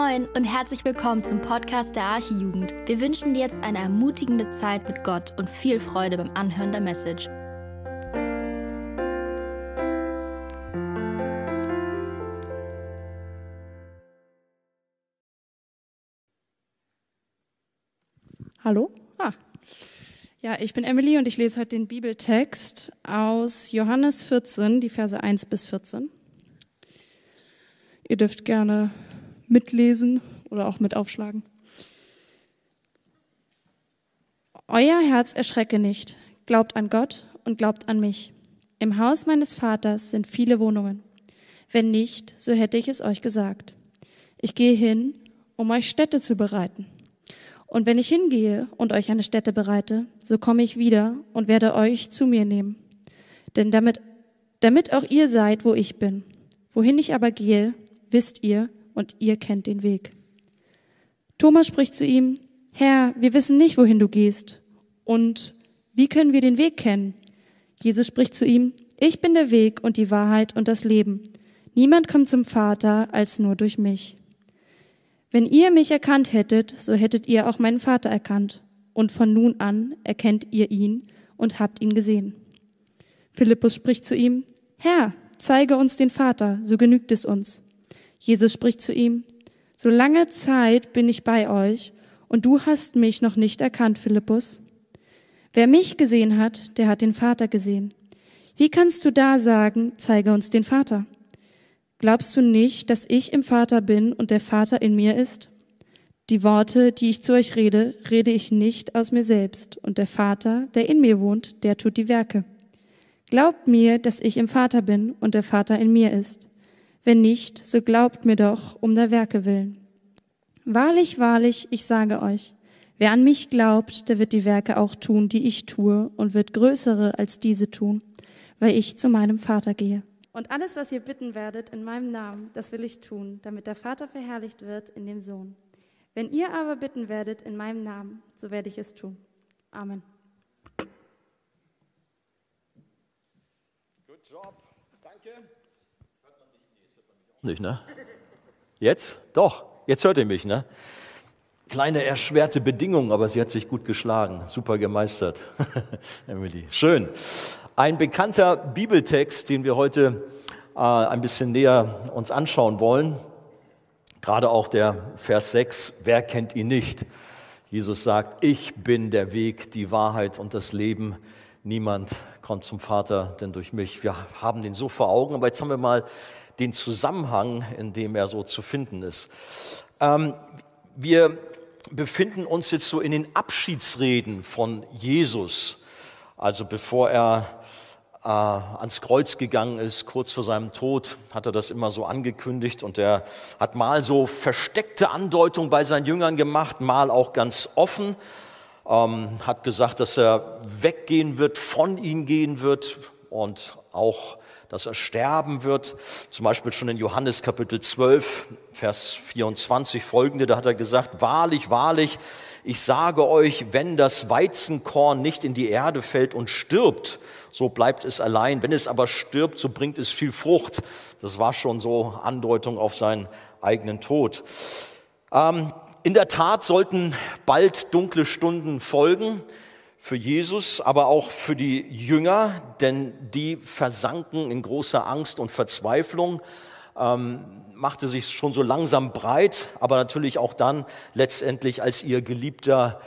Moin und herzlich willkommen zum Podcast der Archijugend. Wir wünschen dir jetzt eine ermutigende Zeit mit Gott und viel Freude beim Anhören der Message. Hallo? Ah. Ja, ich bin Emily und ich lese heute den Bibeltext aus Johannes 14, die Verse 1 bis 14. Ihr dürft gerne mitlesen oder auch mit aufschlagen. Euer Herz erschrecke nicht, glaubt an Gott und glaubt an mich. Im Haus meines Vaters sind viele Wohnungen. Wenn nicht, so hätte ich es euch gesagt. Ich gehe hin, um euch Städte zu bereiten. Und wenn ich hingehe und euch eine Stätte bereite, so komme ich wieder und werde euch zu mir nehmen. Denn damit, damit auch ihr seid, wo ich bin. Wohin ich aber gehe, wisst ihr und ihr kennt den Weg. Thomas spricht zu ihm, Herr, wir wissen nicht, wohin du gehst. Und wie können wir den Weg kennen? Jesus spricht zu ihm, ich bin der Weg und die Wahrheit und das Leben. Niemand kommt zum Vater als nur durch mich. Wenn ihr mich erkannt hättet, so hättet ihr auch meinen Vater erkannt. Und von nun an erkennt ihr ihn und habt ihn gesehen. Philippus spricht zu ihm, Herr, zeige uns den Vater, so genügt es uns. Jesus spricht zu ihm, so lange Zeit bin ich bei euch und du hast mich noch nicht erkannt, Philippus. Wer mich gesehen hat, der hat den Vater gesehen. Wie kannst du da sagen, zeige uns den Vater? Glaubst du nicht, dass ich im Vater bin und der Vater in mir ist? Die Worte, die ich zu euch rede, rede ich nicht aus mir selbst, und der Vater, der in mir wohnt, der tut die Werke. Glaubt mir, dass ich im Vater bin und der Vater in mir ist. Wenn nicht, so glaubt mir doch um der Werke willen. Wahrlich, wahrlich, ich sage euch, wer an mich glaubt, der wird die Werke auch tun, die ich tue, und wird größere als diese tun, weil ich zu meinem Vater gehe. Und alles, was ihr bitten werdet in meinem Namen, das will ich tun, damit der Vater verherrlicht wird in dem Sohn. Wenn ihr aber bitten werdet in meinem Namen, so werde ich es tun. Amen. Good job. Nicht, ne? Jetzt? Doch, jetzt hört ihr mich, ne? Kleine erschwerte Bedingungen, aber sie hat sich gut geschlagen. Super gemeistert. Emily. Schön. Ein bekannter Bibeltext, den wir heute äh, ein bisschen näher uns anschauen wollen. Gerade auch der Vers 6. Wer kennt ihn nicht? Jesus sagt, ich bin der Weg, die Wahrheit und das Leben. Niemand kommt zum Vater, denn durch mich. Wir haben den so vor Augen, aber jetzt haben wir mal den Zusammenhang, in dem er so zu finden ist. Ähm, wir befinden uns jetzt so in den Abschiedsreden von Jesus, also bevor er äh, ans Kreuz gegangen ist, kurz vor seinem Tod, hat er das immer so angekündigt und er hat mal so versteckte Andeutungen bei seinen Jüngern gemacht, mal auch ganz offen, ähm, hat gesagt, dass er weggehen wird, von ihnen gehen wird und auch dass er sterben wird. Zum Beispiel schon in Johannes Kapitel 12, Vers 24 folgende, da hat er gesagt, wahrlich, wahrlich, ich sage euch, wenn das Weizenkorn nicht in die Erde fällt und stirbt, so bleibt es allein. Wenn es aber stirbt, so bringt es viel Frucht. Das war schon so Andeutung auf seinen eigenen Tod. Ähm, in der Tat sollten bald dunkle Stunden folgen für Jesus, aber auch für die Jünger, denn die versanken in großer Angst und Verzweiflung, ähm, machte sich schon so langsam breit, aber natürlich auch dann letztendlich, als ihr geliebter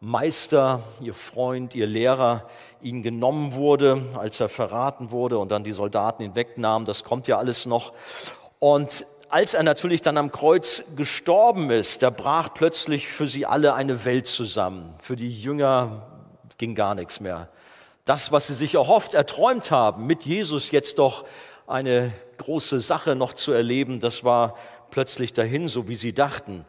Meister, ihr Freund, ihr Lehrer ihnen genommen wurde, als er verraten wurde und dann die Soldaten ihn wegnahmen, das kommt ja alles noch. Und als er natürlich dann am Kreuz gestorben ist, da brach plötzlich für sie alle eine Welt zusammen. Für die Jünger ging gar nichts mehr. Das, was sie sich erhofft, erträumt haben, mit Jesus jetzt doch eine große Sache noch zu erleben, das war plötzlich dahin, so wie sie dachten.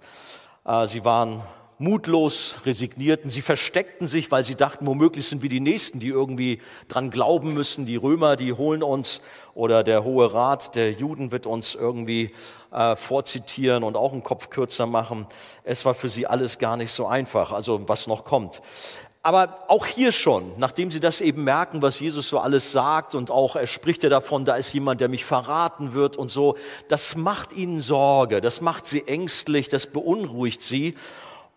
Äh, sie waren mutlos, resignierten, sie versteckten sich, weil sie dachten, womöglich sind wir die Nächsten, die irgendwie dran glauben müssen. Die Römer, die holen uns oder der Hohe Rat der Juden wird uns irgendwie äh, vorzitieren und auch einen Kopf kürzer machen. Es war für sie alles gar nicht so einfach, also was noch kommt. Aber auch hier schon, nachdem sie das eben merken, was Jesus so alles sagt und auch er spricht ja davon, da ist jemand, der mich verraten wird und so, das macht ihnen Sorge, das macht sie ängstlich, das beunruhigt sie.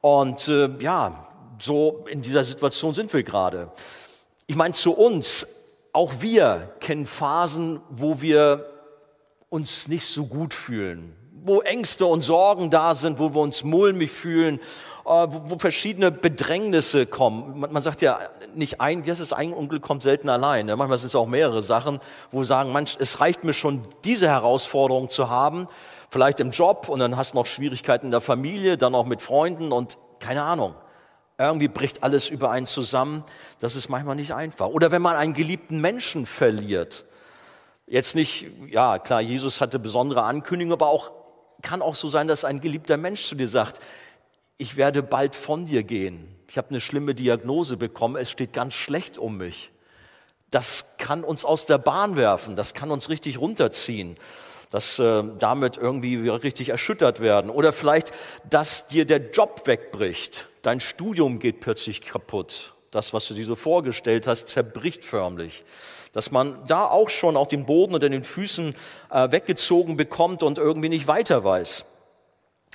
Und äh, ja, so in dieser Situation sind wir gerade. Ich meine, zu uns, auch wir kennen Phasen, wo wir uns nicht so gut fühlen, wo Ängste und Sorgen da sind, wo wir uns mulmig fühlen wo, wo verschiedene Bedrängnisse kommen. Man, sagt ja nicht ein, wie heißt es, ein Unglück kommt selten allein. Ne? Manchmal sind es auch mehrere Sachen, wo sagen, manch, es reicht mir schon, diese Herausforderung zu haben, vielleicht im Job und dann hast du noch Schwierigkeiten in der Familie, dann auch mit Freunden und keine Ahnung. Irgendwie bricht alles über einen zusammen. Das ist manchmal nicht einfach. Oder wenn man einen geliebten Menschen verliert. Jetzt nicht, ja klar, Jesus hatte besondere Ankündigungen, aber auch kann auch so sein, dass ein geliebter Mensch zu dir sagt, ich werde bald von dir gehen. Ich habe eine schlimme Diagnose bekommen, es steht ganz schlecht um mich. Das kann uns aus der Bahn werfen, das kann uns richtig runterziehen, dass äh, damit irgendwie wir richtig erschüttert werden. Oder vielleicht, dass dir der Job wegbricht, dein Studium geht plötzlich kaputt. Das, was du dir so vorgestellt hast, zerbricht förmlich. Dass man da auch schon auf den Boden oder den Füßen äh, weggezogen bekommt und irgendwie nicht weiter weiß.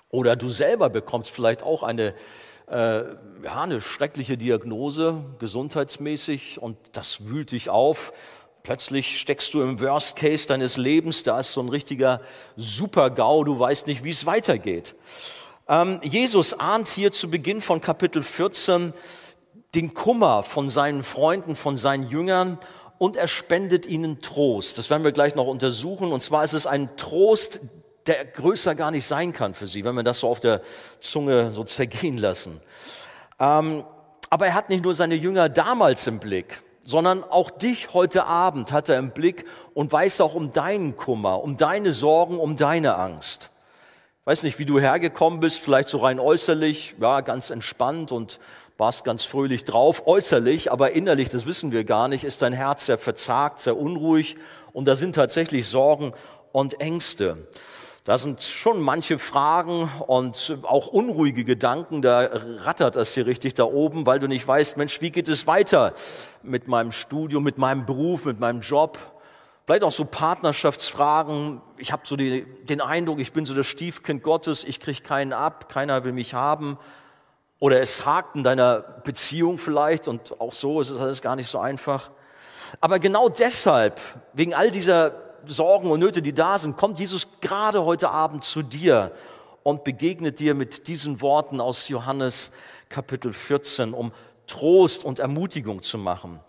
Oder du selber bekommst vielleicht auch eine, äh, ja, eine schreckliche Diagnose, gesundheitsmäßig, und das wühlt dich auf. Plötzlich steckst du im Worst Case deines Lebens, da ist so ein richtiger Super-GAU, du weißt nicht, wie es weitergeht. Ähm, Jesus ahnt hier zu Beginn von Kapitel 14 den Kummer von seinen Freunden, von seinen Jüngern und er spendet ihnen Trost. Das werden wir gleich noch untersuchen. Und zwar ist es ein Trost, der größer gar nicht sein kann für sie, wenn wir das so auf der Zunge so zergehen lassen. Ähm, aber er hat nicht nur seine Jünger damals im Blick, sondern auch dich heute Abend hat er im Blick und weiß auch um deinen Kummer, um deine Sorgen, um deine Angst. Ich weiß nicht, wie du hergekommen bist, vielleicht so rein äußerlich, ja, ganz entspannt und warst ganz fröhlich drauf, äußerlich, aber innerlich, das wissen wir gar nicht, ist dein Herz sehr verzagt, sehr unruhig und da sind tatsächlich Sorgen und Ängste. Da sind schon manche Fragen und auch unruhige Gedanken, da rattert das hier richtig da oben, weil du nicht weißt, Mensch, wie geht es weiter mit meinem Studium, mit meinem Beruf, mit meinem Job? Vielleicht auch so Partnerschaftsfragen. Ich habe so die, den Eindruck, ich bin so das Stiefkind Gottes, ich kriege keinen ab, keiner will mich haben. Oder es hakt in deiner Beziehung vielleicht und auch so ist es alles gar nicht so einfach. Aber genau deshalb, wegen all dieser Sorgen und Nöte, die da sind, kommt Jesus gerade heute Abend zu dir und begegnet dir mit diesen Worten aus Johannes Kapitel 14, um Trost und Ermutigung zu machen.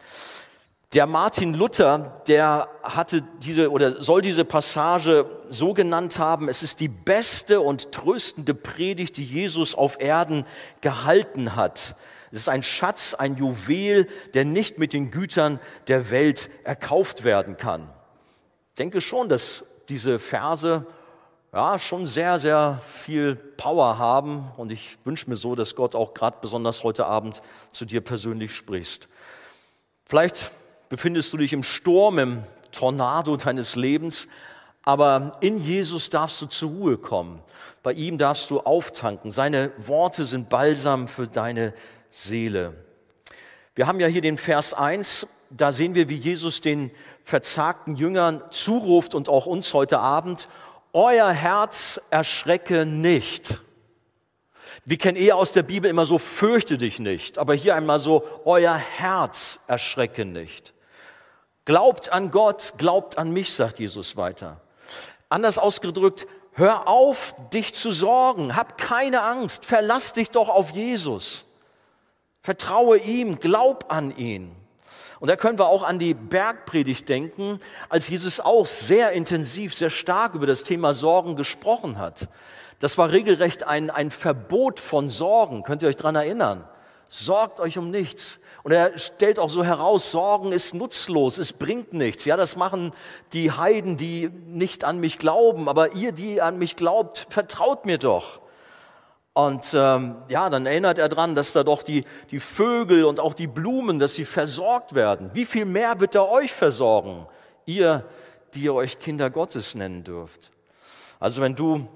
Der Martin Luther, der hatte diese oder soll diese Passage so genannt haben, es ist die beste und tröstende Predigt, die Jesus auf Erden gehalten hat. Es ist ein Schatz, ein Juwel, der nicht mit den Gütern der Welt erkauft werden kann denke schon, dass diese Verse ja, schon sehr, sehr viel Power haben. Und ich wünsche mir so, dass Gott auch gerade besonders heute Abend zu dir persönlich spricht. Vielleicht befindest du dich im Sturm, im Tornado deines Lebens, aber in Jesus darfst du zur Ruhe kommen. Bei ihm darfst du auftanken. Seine Worte sind Balsam für deine Seele. Wir haben ja hier den Vers 1, da sehen wir, wie Jesus den verzagten Jüngern zuruft und auch uns heute Abend, euer Herz erschrecke nicht. Wir kennen eher aus der Bibel immer so, fürchte dich nicht, aber hier einmal so, euer Herz erschrecke nicht. Glaubt an Gott, glaubt an mich, sagt Jesus weiter. Anders ausgedrückt, hör auf, dich zu sorgen, hab keine Angst, verlass dich doch auf Jesus. Vertraue ihm, glaub an ihn. Und da können wir auch an die Bergpredigt denken, als Jesus auch sehr intensiv, sehr stark über das Thema Sorgen gesprochen hat. Das war regelrecht ein, ein Verbot von Sorgen. Könnt ihr euch dran erinnern? Sorgt euch um nichts. Und er stellt auch so heraus, Sorgen ist nutzlos, es bringt nichts. Ja, das machen die Heiden, die nicht an mich glauben. Aber ihr, die an mich glaubt, vertraut mir doch. Und ähm, ja, dann erinnert er dran, dass da doch die, die Vögel und auch die Blumen, dass sie versorgt werden. Wie viel mehr wird er euch versorgen, ihr, die ihr euch Kinder Gottes nennen dürft? Also wenn du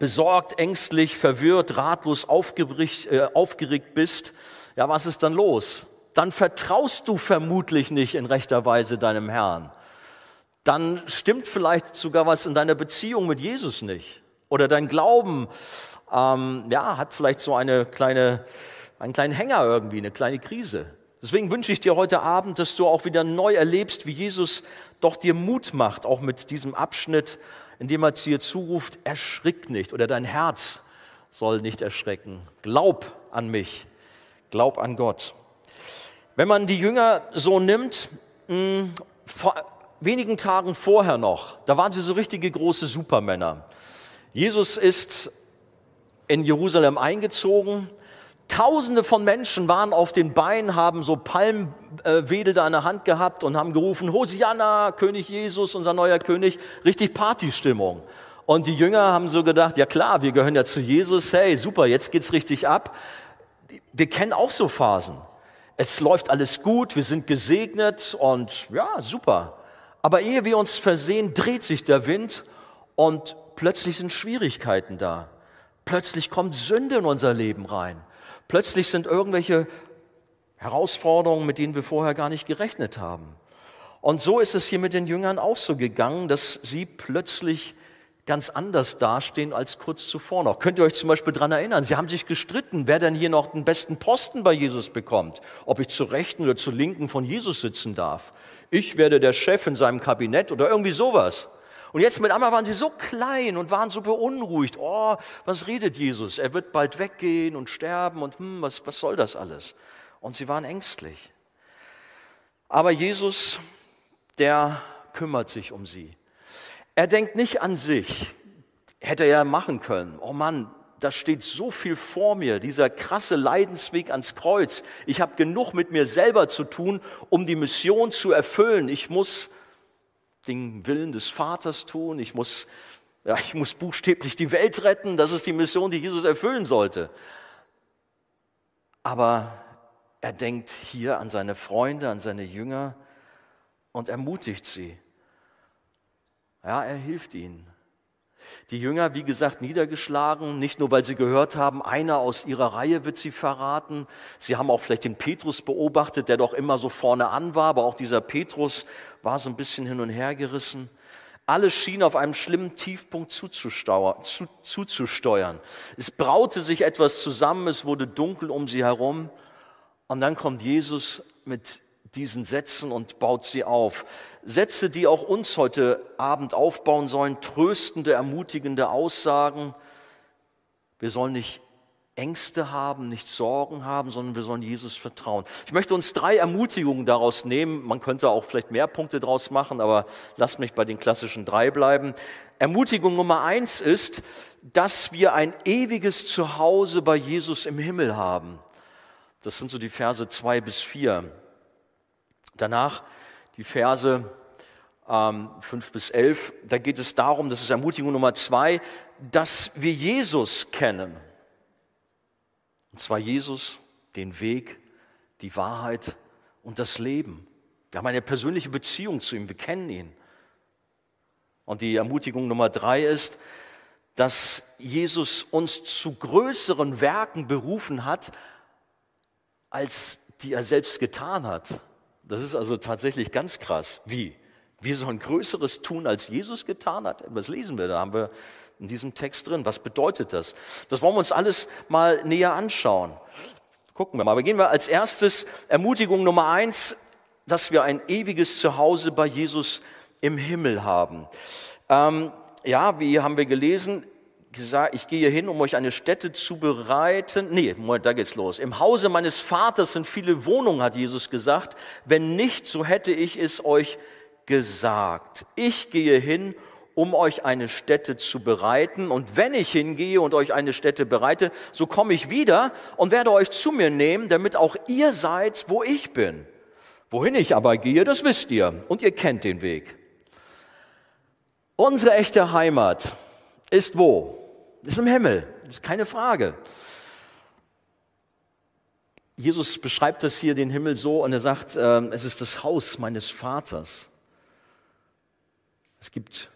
besorgt, ängstlich, verwirrt, ratlos, äh, aufgeregt bist, Ja, was ist dann los? Dann vertraust du vermutlich nicht in rechter Weise deinem Herrn. Dann stimmt vielleicht sogar was in deiner Beziehung mit Jesus nicht. Oder dein Glauben ähm, ja, hat vielleicht so eine kleine, einen kleinen Hänger irgendwie, eine kleine Krise. Deswegen wünsche ich dir heute Abend, dass du auch wieder neu erlebst, wie Jesus doch dir Mut macht, auch mit diesem Abschnitt, in dem er zu dir zuruft, erschrick nicht oder dein Herz soll nicht erschrecken. Glaub an mich, glaub an Gott. Wenn man die Jünger so nimmt, mh, hm, vor wenigen Tagen vorher noch, da waren sie so richtige große Supermänner. Jesus ist in Jerusalem eingezogen, Tausende von Menschen waren auf den Beinen, haben so Palmwedel da in der Hand gehabt und haben gerufen, Hosianna, König Jesus, unser neuer König, richtig Partystimmung. Und die Jünger haben so gedacht, ja klar, wir gehören ja zu Jesus, hey, super, jetzt geht's richtig ab. Wir kennen auch so Phasen. Es läuft alles gut, wir sind gesegnet und ja, super. Aber ehe wir uns versehen, dreht sich der Wind und plötzlich sind Schwierigkeiten da. Plötzlich kommt Sünde in unser Leben rein. Plötzlich sind irgendwelche Herausforderungen, mit denen wir vorher gar nicht gerechnet haben. Und so ist es hier mit den Jüngern auch so gegangen, dass sie plötzlich ganz anders dastehen als kurz zuvor noch. Könnt ihr euch zum Beispiel daran erinnern, sie haben sich gestritten, wer denn hier noch den besten Posten bei Jesus bekommt, ob ich zur Rechten oder zur Linken von Jesus sitzen darf. Ich werde der Chef in seinem Kabinett oder irgendwie sowas. Und jetzt mit einmal waren sie so klein und waren so beunruhigt. Oh, was redet Jesus? Er wird bald weggehen und sterben und hm, was, was soll das alles? Und sie waren ängstlich. Aber Jesus, der kümmert sich um sie. Er denkt nicht an sich. Hätte er ja machen können. Oh Mann, da steht so viel vor mir, dieser krasse Leidensweg ans Kreuz. Ich habe genug mit mir selber zu tun, um die Mission zu erfüllen. Ich muss den Willen des Vaters tun. Ich muss, ja, ich muss buchstäblich die Welt retten. Das ist die Mission, die Jesus erfüllen sollte. Aber er denkt hier an seine Freunde, an seine Jünger und ermutigt sie. Ja, er hilft ihnen. Die Jünger, wie gesagt, niedergeschlagen, nicht nur weil sie gehört haben, einer aus ihrer Reihe wird sie verraten. Sie haben auch vielleicht den Petrus beobachtet, der doch immer so vorne an war, aber auch dieser Petrus war so ein bisschen hin und her gerissen. Alles schien auf einem schlimmen Tiefpunkt zuzusteuern. Es braute sich etwas zusammen, es wurde dunkel um sie herum. Und dann kommt Jesus mit diesen Sätzen und baut sie auf. Sätze, die auch uns heute Abend aufbauen sollen, tröstende, ermutigende Aussagen. Wir sollen nicht Ängste haben, nicht Sorgen haben, sondern wir sollen Jesus vertrauen. Ich möchte uns drei Ermutigungen daraus nehmen. Man könnte auch vielleicht mehr Punkte daraus machen, aber lasst mich bei den klassischen drei bleiben. Ermutigung Nummer eins ist, dass wir ein ewiges Zuhause bei Jesus im Himmel haben. Das sind so die Verse zwei bis vier. Danach die Verse ähm, 5 bis 11. Da geht es darum, das ist Ermutigung Nummer zwei, dass wir Jesus kennen. Und zwar Jesus, den Weg, die Wahrheit und das Leben. Wir haben eine persönliche Beziehung zu ihm, wir kennen ihn. Und die Ermutigung Nummer drei ist, dass Jesus uns zu größeren Werken berufen hat, als die er selbst getan hat. Das ist also tatsächlich ganz krass. Wie? Wir sollen Größeres tun, als Jesus getan hat? Was lesen wir? Da haben wir in diesem Text drin. Was bedeutet das? Das wollen wir uns alles mal näher anschauen. Gucken wir mal. Aber gehen wir als erstes Ermutigung Nummer eins, dass wir ein ewiges Zuhause bei Jesus im Himmel haben. Ähm, ja, wie haben wir gelesen? Gesagt, ich gehe hin, um euch eine Stätte zu bereiten. Nee, Moment, da geht's los. Im Hause meines Vaters sind viele Wohnungen, hat Jesus gesagt. Wenn nicht, so hätte ich es euch gesagt. Ich gehe hin, um euch eine Stätte zu bereiten. Und wenn ich hingehe und euch eine Stätte bereite, so komme ich wieder und werde euch zu mir nehmen, damit auch ihr seid, wo ich bin. Wohin ich aber gehe, das wisst ihr und ihr kennt den Weg. Unsere echte Heimat ist wo? Ist im Himmel, ist keine Frage. Jesus beschreibt das hier, den Himmel, so und er sagt, äh, es ist das Haus meines Vaters. Es gibt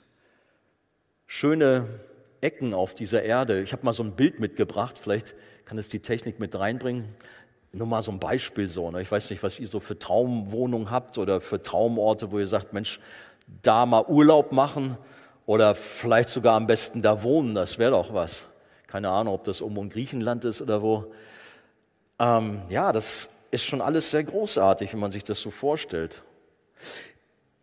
schöne Ecken auf dieser Erde. Ich habe mal so ein Bild mitgebracht, vielleicht kann es die Technik mit reinbringen. nur mal so ein Beispiel so. Ne? Ich weiß nicht, was ihr so für Traumwohnungen habt oder für Traumorte, wo ihr sagt, Mensch, da mal Urlaub machen oder vielleicht sogar am besten da wohnen, das wäre doch was. Keine Ahnung, ob das irgendwo in Griechenland ist oder wo. Ähm, ja, das ist schon alles sehr großartig, wenn man sich das so vorstellt.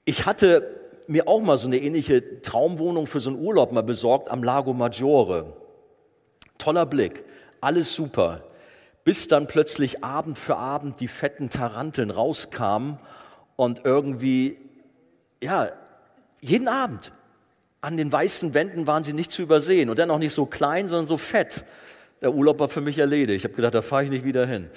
Ich hatte mir auch mal so eine ähnliche Traumwohnung für so einen Urlaub mal besorgt am Lago Maggiore. Toller Blick, alles super bis dann plötzlich Abend für Abend die fetten Taranteln rauskamen und irgendwie, ja, jeden Abend an den weißen Wänden waren sie nicht zu übersehen und dann auch nicht so klein, sondern so fett. Der Urlaub war für mich erledigt. Ich habe gedacht, da fahre ich nicht wieder hin.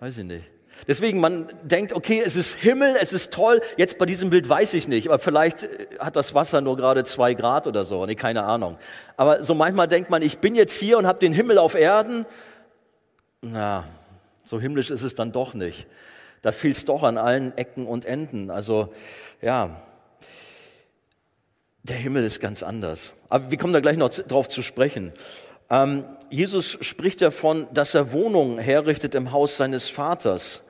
Weiß ich nicht. Deswegen, man denkt, okay, es ist Himmel, es ist toll. Jetzt bei diesem Bild weiß ich nicht, aber vielleicht äh, hat das Wasser nur gerade zwei Grad oder so. Nee, keine Ahnung. Aber so manchmal denkt man, ich bin jetzt hier und habe den Himmel auf Erden na, so himmlisch ist es dann doch nicht. Da fehlt es doch an allen Ecken und Enden. Also ja, der Himmel ist ganz anders. Aber wir kommen da gleich noch drauf zu sprechen. Ähm, Jesus spricht davon, dass er Wohnungen herrichtet im Haus seines Vaters.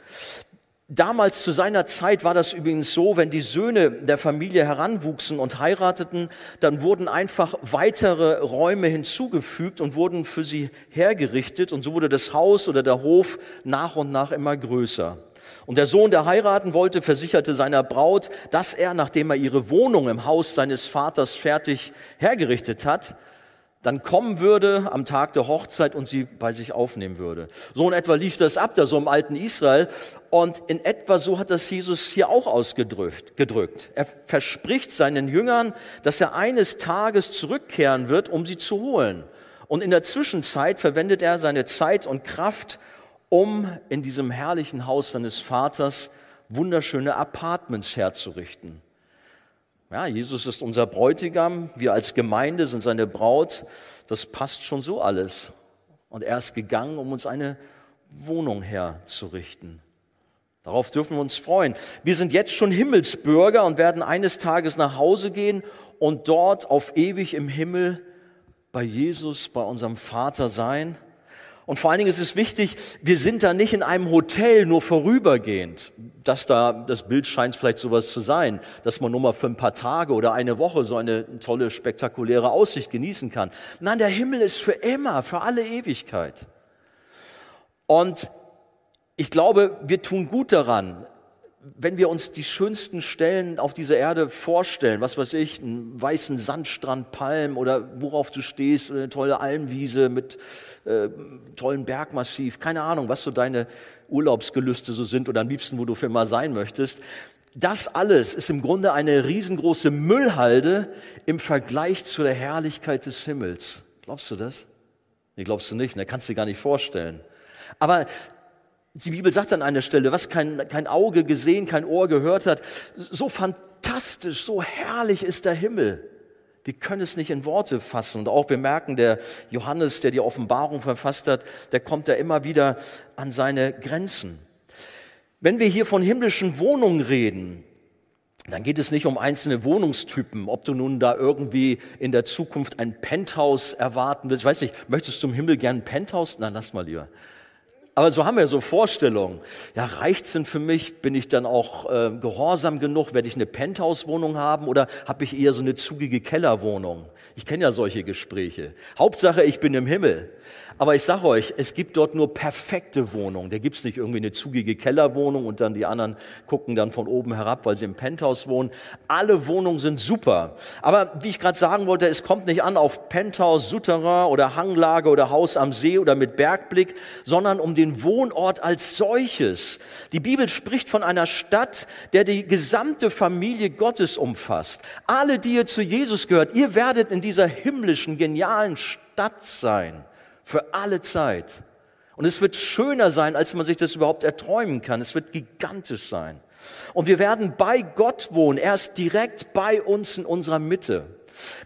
Damals zu seiner Zeit war das übrigens so, wenn die Söhne der Familie heranwuchsen und heirateten, dann wurden einfach weitere Räume hinzugefügt und wurden für sie hergerichtet und so wurde das Haus oder der Hof nach und nach immer größer. Und der Sohn, der heiraten wollte, versicherte seiner Braut, dass er, nachdem er ihre Wohnung im Haus seines Vaters fertig hergerichtet hat, dann kommen würde am Tag der Hochzeit und sie bei sich aufnehmen würde. So in etwa lief das ab, da so im alten Israel. Und in etwa so hat das Jesus hier auch ausgedrückt. Gedrückt. Er verspricht seinen Jüngern, dass er eines Tages zurückkehren wird, um sie zu holen. Und in der Zwischenzeit verwendet er seine Zeit und Kraft, um in diesem herrlichen Haus seines Vaters wunderschöne Apartments herzurichten. Ja, Jesus ist unser Bräutigam, wir als Gemeinde sind seine Braut. Das passt schon so alles. Und er ist gegangen, um uns eine Wohnung herzurichten. Darauf dürfen wir uns freuen. Wir sind jetzt schon Himmelsbürger und werden eines Tages nach Hause gehen und dort auf ewig im Himmel bei Jesus, bei unserem Vater sein. Und vor allen Dingen ist es wichtig, wir sind da nicht in einem Hotel nur vorübergehend. dass da, das Bild scheint vielleicht sowas zu sein, dass man nur mal für ein paar Tage oder eine Woche so eine tolle, spektakuläre Aussicht genießen kann. Nein, der Himmel ist für immer, für alle Ewigkeit. Und ich glaube, wir tun gut daran, wenn wir uns die schönsten Stellen auf dieser Erde vorstellen, was weiß ich, einen weißen Sandstrand, Palm oder worauf du stehst oder eine tolle Almwiese mit äh, tollen Bergmassiv, keine Ahnung, was so deine Urlaubsgelüste so sind oder am liebsten, wo du für mal sein möchtest. Das alles ist im Grunde eine riesengroße Müllhalde im Vergleich zu der Herrlichkeit des Himmels. Glaubst du das? Nee, glaubst du nicht, ne? Kannst du dir gar nicht vorstellen. Aber die Bibel sagt an einer Stelle, was kein, kein Auge gesehen, kein Ohr gehört hat, so fantastisch, so herrlich ist der Himmel. Wir können es nicht in Worte fassen. Und auch wir merken, der Johannes, der die Offenbarung verfasst hat, der kommt da immer wieder an seine Grenzen. Wenn wir hier von himmlischen Wohnungen reden, dann geht es nicht um einzelne Wohnungstypen, ob du nun da irgendwie in der Zukunft ein Penthouse erwarten willst. Ich weiß nicht, möchtest du zum Himmel gern ein Penthouse? Nein, lass mal lieber. Aber so haben wir so Vorstellungen. Ja, reicht's denn für mich? Bin ich dann auch äh, gehorsam genug? Werde ich eine Penthouse-Wohnung haben oder habe ich eher so eine zugige Kellerwohnung? Ich kenne ja solche Gespräche. Hauptsache, ich bin im Himmel. Aber ich sage euch, es gibt dort nur perfekte Wohnungen. Da gibt es nicht irgendwie eine zugige Kellerwohnung und dann die anderen gucken dann von oben herab, weil sie im Penthouse wohnen. Alle Wohnungen sind super. Aber wie ich gerade sagen wollte, es kommt nicht an auf Penthouse, Souterrain oder Hanglage oder Haus am See oder mit Bergblick, sondern um den Wohnort als solches. Die Bibel spricht von einer Stadt, der die gesamte Familie Gottes umfasst. Alle, die ihr zu Jesus gehört, ihr werdet in dieser himmlischen, genialen Stadt sein für alle Zeit. Und es wird schöner sein, als man sich das überhaupt erträumen kann. Es wird gigantisch sein. Und wir werden bei Gott wohnen. Er ist direkt bei uns in unserer Mitte.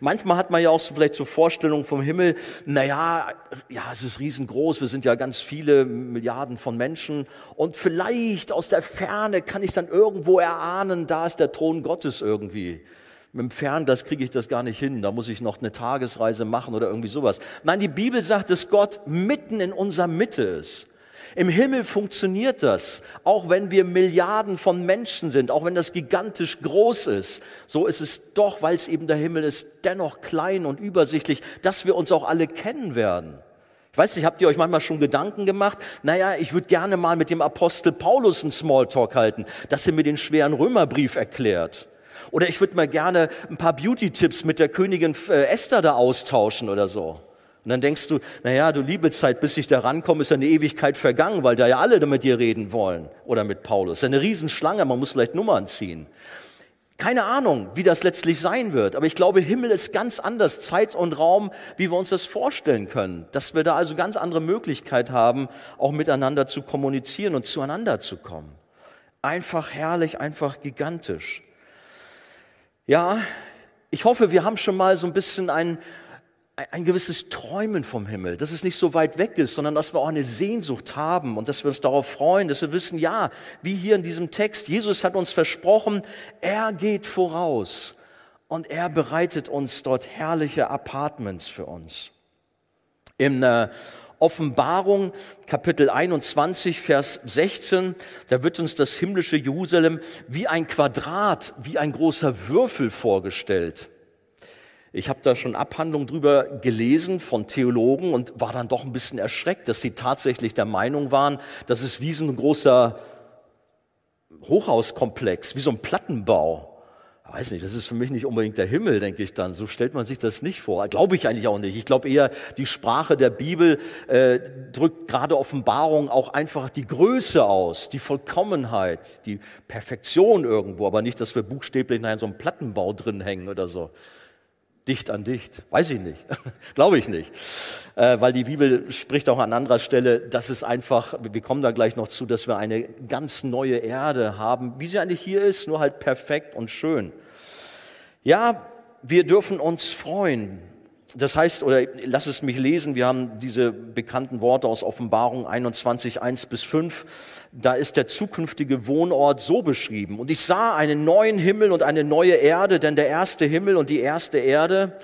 Manchmal hat man ja auch so vielleicht so Vorstellungen vom Himmel, naja, ja, es ist riesengroß, wir sind ja ganz viele Milliarden von Menschen und vielleicht aus der Ferne kann ich dann irgendwo erahnen, da ist der Thron Gottes irgendwie. Mit dem Fernglas kriege ich das gar nicht hin. Da muss ich noch eine Tagesreise machen oder irgendwie sowas. Nein, die Bibel sagt, dass Gott mitten in unserer Mitte ist. Im Himmel funktioniert das, auch wenn wir Milliarden von Menschen sind, auch wenn das gigantisch groß ist. So ist es doch, weil es eben der Himmel ist, dennoch klein und übersichtlich, dass wir uns auch alle kennen werden. Ich weiß nicht, habt ihr euch manchmal schon Gedanken gemacht? Naja, ich würde gerne mal mit dem Apostel Paulus einen Smalltalk halten, dass er mir den schweren Römerbrief erklärt. Oder ich würde mal gerne ein paar Beauty-Tipps mit der Königin äh, Esther da austauschen oder so. Und dann denkst du, naja, du liebe Zeit, bis ich da rankomme, ist eine Ewigkeit vergangen, weil da ja alle mit dir reden wollen. Oder mit Paulus. Ist eine Riesenschlange, man muss vielleicht Nummern ziehen. Keine Ahnung, wie das letztlich sein wird, aber ich glaube, Himmel ist ganz anders, Zeit und Raum, wie wir uns das vorstellen können. Dass wir da also ganz andere Möglichkeit haben, auch miteinander zu kommunizieren und zueinander zu kommen. Einfach herrlich, einfach gigantisch. Ja, ich hoffe, wir haben schon mal so ein bisschen ein, ein gewisses Träumen vom Himmel, dass es nicht so weit weg ist, sondern dass wir auch eine Sehnsucht haben und dass wir uns darauf freuen, dass wir wissen, ja, wie hier in diesem Text, Jesus hat uns versprochen, er geht voraus und er bereitet uns dort herrliche Apartments für uns. In äh, Offenbarung Kapitel 21, Vers 16, da wird uns das himmlische Jerusalem wie ein Quadrat, wie ein großer Würfel vorgestellt. Ich habe da schon Abhandlungen drüber gelesen von Theologen und war dann doch ein bisschen erschreckt, dass sie tatsächlich der Meinung waren, dass es wie so ein großer Hochhauskomplex, wie so ein Plattenbau. Weiß nicht, das ist für mich nicht unbedingt der Himmel, denke ich dann. So stellt man sich das nicht vor. Glaube ich eigentlich auch nicht. Ich glaube eher, die Sprache der Bibel äh, drückt gerade Offenbarung auch einfach die Größe aus, die Vollkommenheit, die Perfektion irgendwo, aber nicht, dass wir buchstäblich in so einem Plattenbau drin hängen oder so dicht an dicht. Weiß ich nicht. Glaube ich nicht. Äh, weil die Bibel spricht auch an anderer Stelle, dass es einfach, wir kommen da gleich noch zu, dass wir eine ganz neue Erde haben, wie sie eigentlich hier ist, nur halt perfekt und schön. Ja, wir dürfen uns freuen. Das heißt, oder lass es mich lesen, wir haben diese bekannten Worte aus Offenbarung 21, 1 bis 5. Da ist der zukünftige Wohnort so beschrieben. Und ich sah einen neuen Himmel und eine neue Erde, denn der erste Himmel und die erste Erde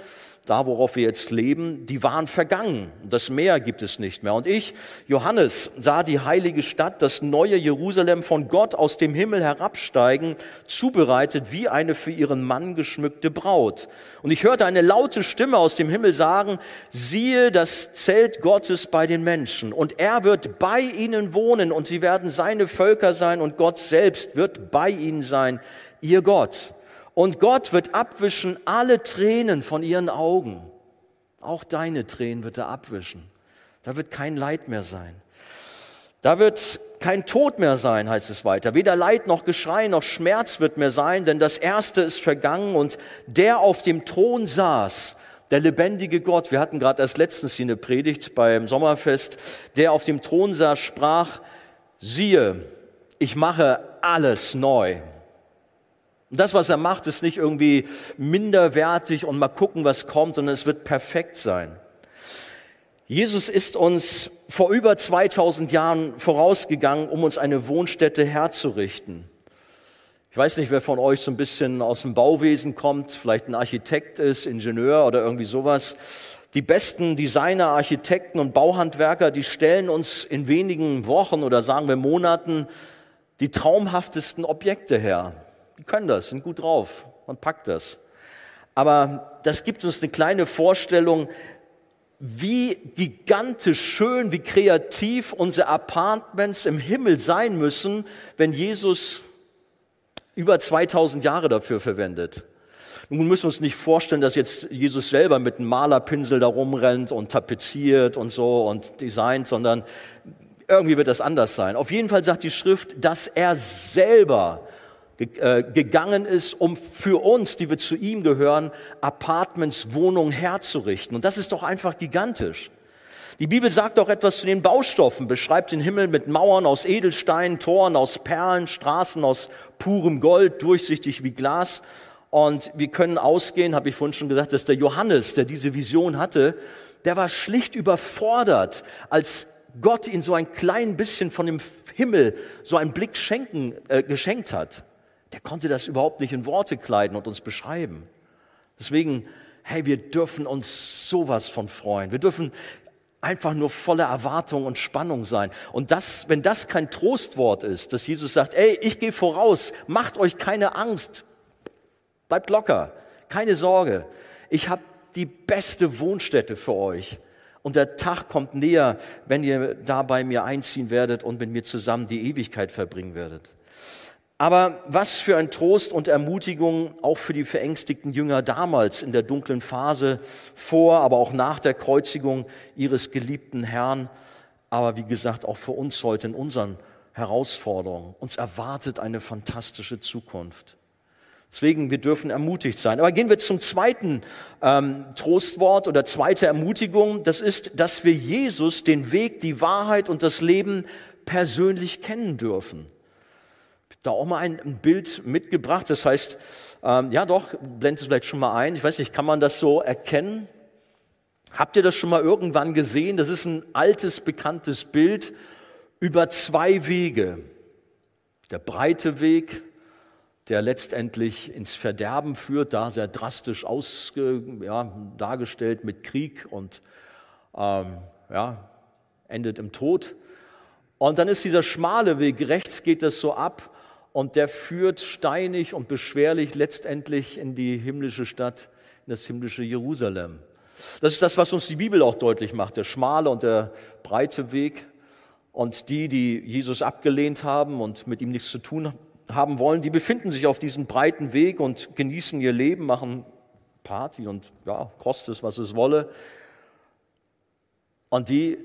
da worauf wir jetzt leben, die waren vergangen. Das Meer gibt es nicht mehr. Und ich, Johannes, sah die heilige Stadt, das neue Jerusalem von Gott aus dem Himmel herabsteigen, zubereitet wie eine für ihren Mann geschmückte Braut. Und ich hörte eine laute Stimme aus dem Himmel sagen, siehe das Zelt Gottes bei den Menschen. Und er wird bei ihnen wohnen und sie werden seine Völker sein und Gott selbst wird bei ihnen sein, ihr Gott. Und Gott wird abwischen alle Tränen von ihren Augen. Auch deine Tränen wird er abwischen. Da wird kein Leid mehr sein. Da wird kein Tod mehr sein, heißt es weiter. Weder Leid noch Geschrei noch Schmerz wird mehr sein, denn das Erste ist vergangen und der auf dem Thron saß, der lebendige Gott, wir hatten gerade erst letztens hier eine Predigt beim Sommerfest, der auf dem Thron saß, sprach, siehe, ich mache alles neu. Und das, was er macht, ist nicht irgendwie minderwertig und mal gucken, was kommt, sondern es wird perfekt sein. Jesus ist uns vor über 2000 Jahren vorausgegangen, um uns eine Wohnstätte herzurichten. Ich weiß nicht, wer von euch so ein bisschen aus dem Bauwesen kommt, vielleicht ein Architekt ist, Ingenieur oder irgendwie sowas. Die besten Designer, Architekten und Bauhandwerker, die stellen uns in wenigen Wochen oder sagen wir Monaten die traumhaftesten Objekte her. Die können das, sind gut drauf, man packt das. Aber das gibt uns eine kleine Vorstellung, wie gigantisch schön, wie kreativ unsere Apartments im Himmel sein müssen, wenn Jesus über 2000 Jahre dafür verwendet. Nun müssen wir uns nicht vorstellen, dass jetzt Jesus selber mit einem Malerpinsel da rumrennt und tapeziert und so und designt, sondern irgendwie wird das anders sein. Auf jeden Fall sagt die Schrift, dass er selber gegangen ist, um für uns, die wir zu ihm gehören, Apartments, Wohnungen herzurichten. Und das ist doch einfach gigantisch. Die Bibel sagt auch etwas zu den Baustoffen, beschreibt den Himmel mit Mauern aus Edelsteinen, Toren aus Perlen, Straßen aus purem Gold, durchsichtig wie Glas. Und wir können ausgehen, habe ich vorhin schon gesagt, dass der Johannes, der diese Vision hatte, der war schlicht überfordert, als Gott ihn so ein klein bisschen von dem Himmel so einen Blick schenken, äh, geschenkt hat der konnte das überhaupt nicht in Worte kleiden und uns beschreiben. Deswegen, hey, wir dürfen uns sowas von freuen. Wir dürfen einfach nur voller Erwartung und Spannung sein. Und das, wenn das kein Trostwort ist, dass Jesus sagt, ey, ich gehe voraus, macht euch keine Angst, bleibt locker, keine Sorge, ich habe die beste Wohnstätte für euch. Und der Tag kommt näher, wenn ihr da bei mir einziehen werdet und mit mir zusammen die Ewigkeit verbringen werdet. Aber was für ein Trost und Ermutigung auch für die verängstigten Jünger damals in der dunklen Phase vor, aber auch nach der Kreuzigung ihres geliebten Herrn. Aber wie gesagt, auch für uns heute in unseren Herausforderungen. Uns erwartet eine fantastische Zukunft. Deswegen, wir dürfen ermutigt sein. Aber gehen wir zum zweiten ähm, Trostwort oder zweite Ermutigung. Das ist, dass wir Jesus, den Weg, die Wahrheit und das Leben persönlich kennen dürfen da auch mal ein, Bild mitgebracht. Das heißt, ähm, ja doch, blendet es vielleicht schon mal ein. Ich weiß nicht, kann man das so erkennen? Habt ihr das schon mal irgendwann gesehen? Das ist ein altes, bekanntes Bild über zwei Wege. Der breite Weg, der letztendlich ins Verderben führt, da sehr drastisch aus, ja, dargestellt mit Krieg und ähm, ja, endet im Tod. Und dann ist dieser schmale Weg, rechts geht das so ab und der führt steinig und beschwerlich letztendlich in die himmlische Stadt, in das himmlische Jerusalem. Das ist das, was uns die Bibel auch deutlich macht, der schmale und der breite Weg. Und die, die Jesus abgelehnt haben und mit ihm nichts zu tun haben wollen, die befinden sich auf diesem breiten Weg und genießen ihr Leben, machen Party und ja, kostet es, was es wolle. Und die,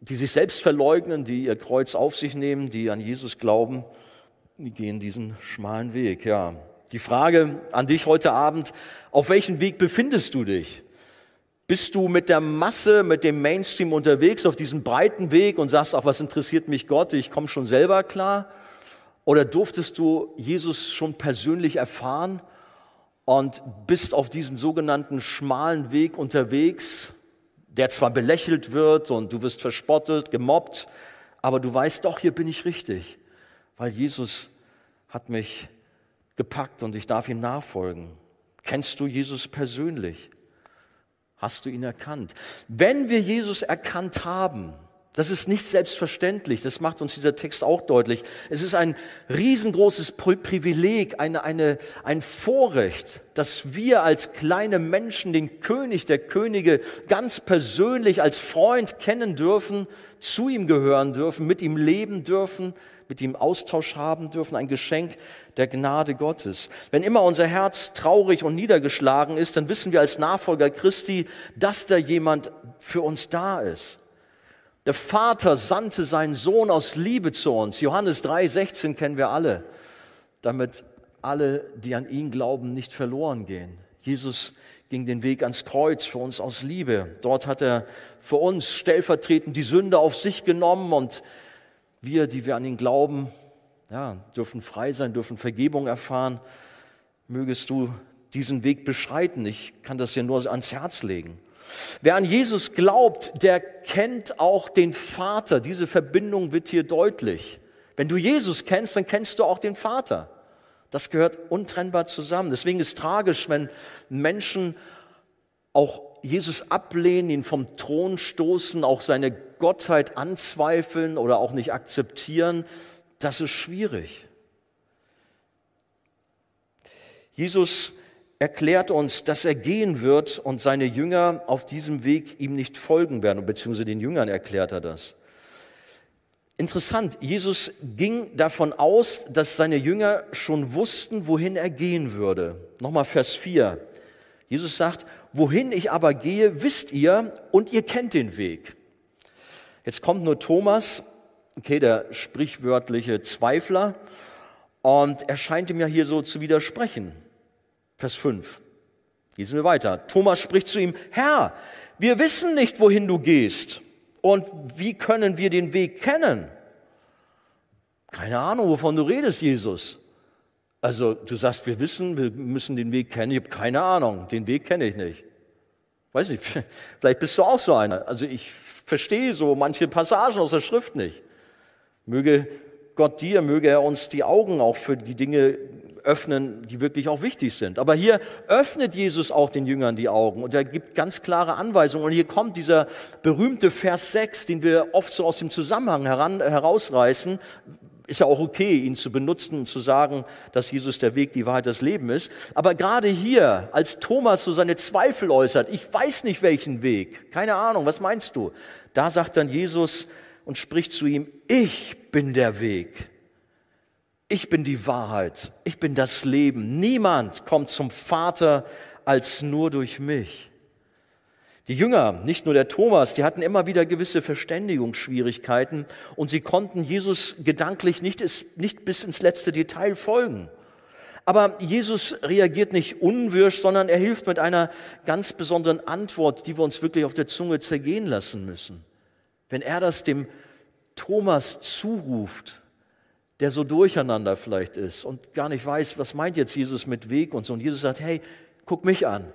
die sich selbst verleugnen, die ihr Kreuz auf sich nehmen, die an Jesus glauben, gehen diesen schmalen Weg, ja. Die Frage an dich heute Abend, auf welchem Weg befindest du dich? Bist du mit der Masse, mit dem Mainstream unterwegs auf diesem breiten Weg und sagst, ach, was interessiert mich Gott, ich komme schon selber klar? Oder durftest du Jesus schon persönlich erfahren und bist auf diesen sogenannten schmalen Weg unterwegs, der zwar belächelt wird und du wirst verspottet, gemobbt, aber du weißt doch, hier bin ich richtig weil Jesus hat mich gepackt und ich darf ihm nachfolgen. Kennst du Jesus persönlich? Hast du ihn erkannt? Wenn wir Jesus erkannt haben, das ist nicht selbstverständlich, das macht uns dieser Text auch deutlich. Es ist ein riesengroßes Privileg, eine, eine, ein Vorrecht, dass wir als kleine Menschen den König der Könige ganz persönlich als Freund kennen dürfen, zu ihm gehören dürfen, mit ihm leben dürfen, mit ihm Austausch haben dürfen, ein Geschenk der Gnade Gottes. Wenn immer unser Herz traurig und niedergeschlagen ist, dann wissen wir als Nachfolger Christi, dass da jemand für uns da ist. Der Vater sandte seinen Sohn aus Liebe zu uns. Johannes 3, 16 kennen wir alle, damit alle, die an ihn glauben, nicht verloren gehen. Jesus ging den Weg ans Kreuz für uns aus Liebe. Dort hat er für uns stellvertretend die Sünde auf sich genommen und wir, die wir an ihn glauben, ja, dürfen frei sein, dürfen Vergebung erfahren. Mögest du diesen Weg beschreiten. Ich kann das dir nur ans Herz legen. Wer an Jesus glaubt, der kennt auch den Vater. Diese Verbindung wird hier deutlich. Wenn du Jesus kennst, dann kennst du auch den Vater. Das gehört untrennbar zusammen. Deswegen ist es tragisch, wenn Menschen auch Jesus ablehnen, ihn vom Thron stoßen, auch seine Gottheit anzweifeln oder auch nicht akzeptieren, das ist schwierig. Jesus erklärt uns, dass er gehen wird und seine Jünger auf diesem Weg ihm nicht folgen werden, beziehungsweise den Jüngern erklärt er das. Interessant, Jesus ging davon aus, dass seine Jünger schon wussten, wohin er gehen würde. Nochmal Vers 4. Jesus sagt, wohin ich aber gehe, wisst ihr und ihr kennt den Weg. Jetzt kommt nur Thomas, okay, der sprichwörtliche Zweifler, und er scheint ihm ja hier so zu widersprechen. Vers 5. Lesen wir weiter. Thomas spricht zu ihm, Herr, wir wissen nicht, wohin du gehst. Und wie können wir den Weg kennen? Keine Ahnung, wovon du redest, Jesus. Also du sagst, wir wissen, wir müssen den Weg kennen. Ich habe keine Ahnung, den Weg kenne ich nicht. Weiß nicht, vielleicht bist du auch so einer. Also ich verstehe so manche Passagen aus der Schrift nicht. Möge Gott dir, möge er uns die Augen auch für die Dinge öffnen, die wirklich auch wichtig sind. Aber hier öffnet Jesus auch den Jüngern die Augen und er gibt ganz klare Anweisungen. Und hier kommt dieser berühmte Vers 6, den wir oft so aus dem Zusammenhang heran, herausreißen. Ist ja auch okay, ihn zu benutzen und zu sagen, dass Jesus der Weg, die Wahrheit, das Leben ist. Aber gerade hier, als Thomas so seine Zweifel äußert, ich weiß nicht welchen Weg, keine Ahnung, was meinst du? Da sagt dann Jesus und spricht zu ihm, ich bin der Weg ich bin die Wahrheit, ich bin das Leben. Niemand kommt zum Vater als nur durch mich. Die Jünger, nicht nur der Thomas, die hatten immer wieder gewisse Verständigungsschwierigkeiten und sie konnten Jesus gedanklich nicht, nicht bis ins letzte Detail folgen. Aber Jesus reagiert nicht unwirsch, sondern er hilft mit einer ganz besonderen Antwort, die wir uns wirklich auf der Zunge zergehen lassen müssen. Wenn er das dem Thomas zuruft, der so durcheinander vielleicht ist und gar nicht weiß, was meint jetzt Jesus mit Weg und so. Und Jesus sagt, hey, guck mich an.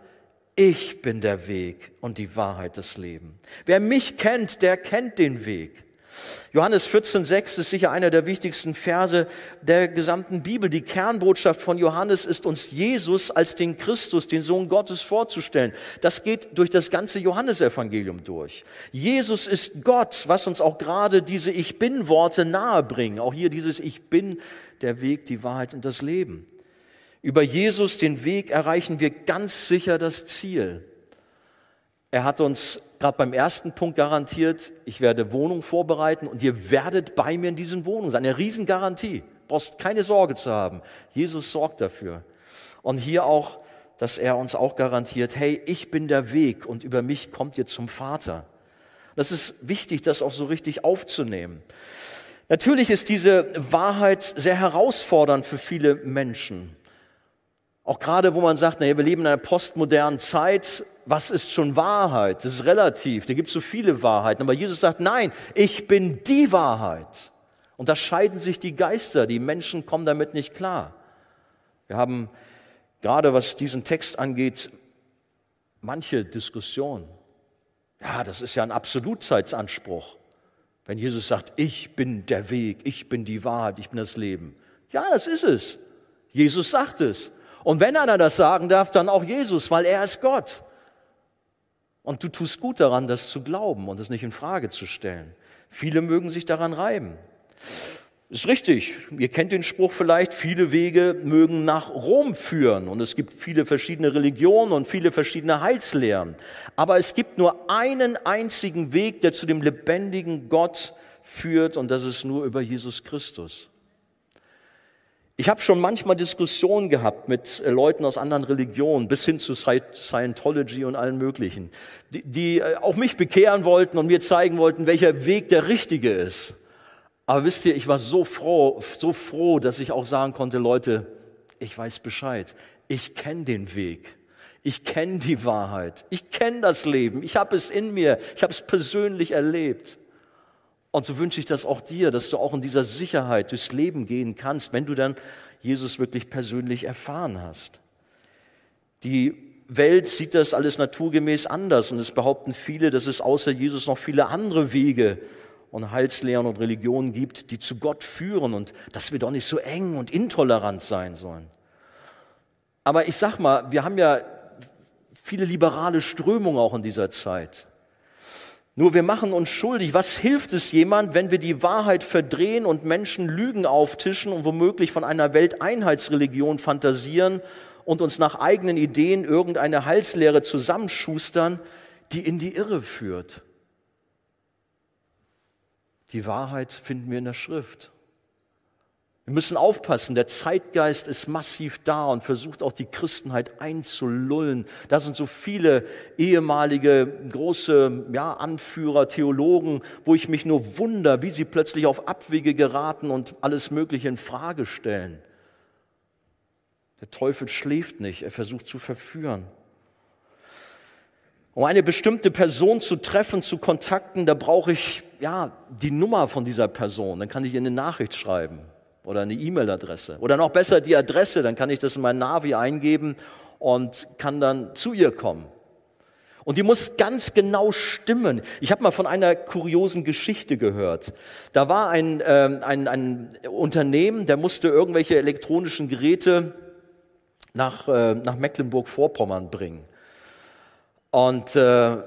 Ich bin der Weg und die Wahrheit des Lebens. Wer mich kennt, der kennt den Weg. Johannes 14,6 ist sicher einer der wichtigsten Verse der gesamten Bibel. Die Kernbotschaft von Johannes ist uns Jesus als den Christus, den Sohn Gottes vorzustellen. Das geht durch das ganze Johannesevangelium durch. Jesus ist Gott, was uns auch gerade diese Ich bin Worte nahebringen. Auch hier dieses Ich bin, der Weg, die Wahrheit und das Leben. Über Jesus, den Weg, erreichen wir ganz sicher das Ziel. Er hat uns gerade beim ersten Punkt garantiert, ich werde Wohnung vorbereiten und ihr werdet bei mir in diesen Wohnungen sein. Eine Riesengarantie. Brauchst keine Sorge zu haben. Jesus sorgt dafür. Und hier auch, dass er uns auch garantiert, hey, ich bin der Weg und über mich kommt ihr zum Vater. Das ist wichtig, das auch so richtig aufzunehmen. Natürlich ist diese Wahrheit sehr herausfordernd für viele Menschen. Auch gerade, wo man sagt, naja, wir leben in einer postmodernen Zeit, was ist schon Wahrheit? Das ist relativ, da gibt es so viele Wahrheiten. Aber Jesus sagt, nein, ich bin die Wahrheit. Und da scheiden sich die Geister, die Menschen kommen damit nicht klar. Wir haben gerade, was diesen Text angeht, manche Diskussion. Ja, das ist ja ein Absolutzeitsanspruch. Wenn Jesus sagt, ich bin der Weg, ich bin die Wahrheit, ich bin das Leben. Ja, das ist es. Jesus sagt es. Und wenn einer das sagen darf, dann auch Jesus, weil er ist Gott. Und du tust gut daran, das zu glauben und es nicht in Frage zu stellen. Viele mögen sich daran reiben. Ist richtig. Ihr kennt den Spruch vielleicht, viele Wege mögen nach Rom führen. Und es gibt viele verschiedene Religionen und viele verschiedene Heilslehren. Aber es gibt nur einen einzigen Weg, der zu dem lebendigen Gott führt. Und das ist nur über Jesus Christus. Ich habe schon manchmal Diskussionen gehabt mit äh, Leuten aus anderen Religionen, bis hin zu Scientology und allen möglichen, die, die äh, auch mich bekehren wollten und mir zeigen wollten, welcher Weg der richtige ist. Aber wisst ihr, ich war so froh, so froh, dass ich auch sagen konnte, Leute, ich weiß Bescheid. Ich kenne den Weg. Ich kenne die Wahrheit. Ich kenne das Leben. Ich habe es in mir. Ich habe es persönlich erlebt. Und so wünsche ich das auch dir, dass du auch in dieser Sicherheit durchs Leben gehen kannst, wenn du dann Jesus wirklich persönlich erfahren hast. Die Welt sieht das alles naturgemäß anders und es behaupten viele, dass es außer Jesus noch viele andere Wege und Heilslehren und Religionen gibt, die zu Gott führen und dass wir doch nicht so eng und intolerant sein sollen. Aber ich sag mal, wir haben ja viele liberale Strömungen auch in dieser Zeit. Nur wir machen uns schuldig. Was hilft es jemand, wenn wir die Wahrheit verdrehen und Menschen Lügen auftischen und womöglich von einer Welteinheitsreligion fantasieren und uns nach eigenen Ideen irgendeine Heilslehre zusammenschustern, die in die Irre führt? Die Wahrheit finden wir in der Schrift. Wir müssen aufpassen, der Zeitgeist ist massiv da und versucht auch die Christenheit einzulullen. Da sind so viele ehemalige große ja, Anführer, Theologen, wo ich mich nur wunder, wie sie plötzlich auf Abwege geraten und alles Mögliche in Frage stellen. Der Teufel schläft nicht, er versucht zu verführen. Um eine bestimmte Person zu treffen, zu kontakten, da brauche ich ja die Nummer von dieser Person. Dann kann ich ihr eine Nachricht schreiben oder eine E-Mail-Adresse. Oder noch besser die Adresse, dann kann ich das in mein Navi eingeben und kann dann zu ihr kommen. Und die muss ganz genau stimmen. Ich habe mal von einer kuriosen Geschichte gehört. Da war ein, äh, ein, ein Unternehmen, der musste irgendwelche elektronischen Geräte nach, äh, nach Mecklenburg-Vorpommern bringen. Und äh,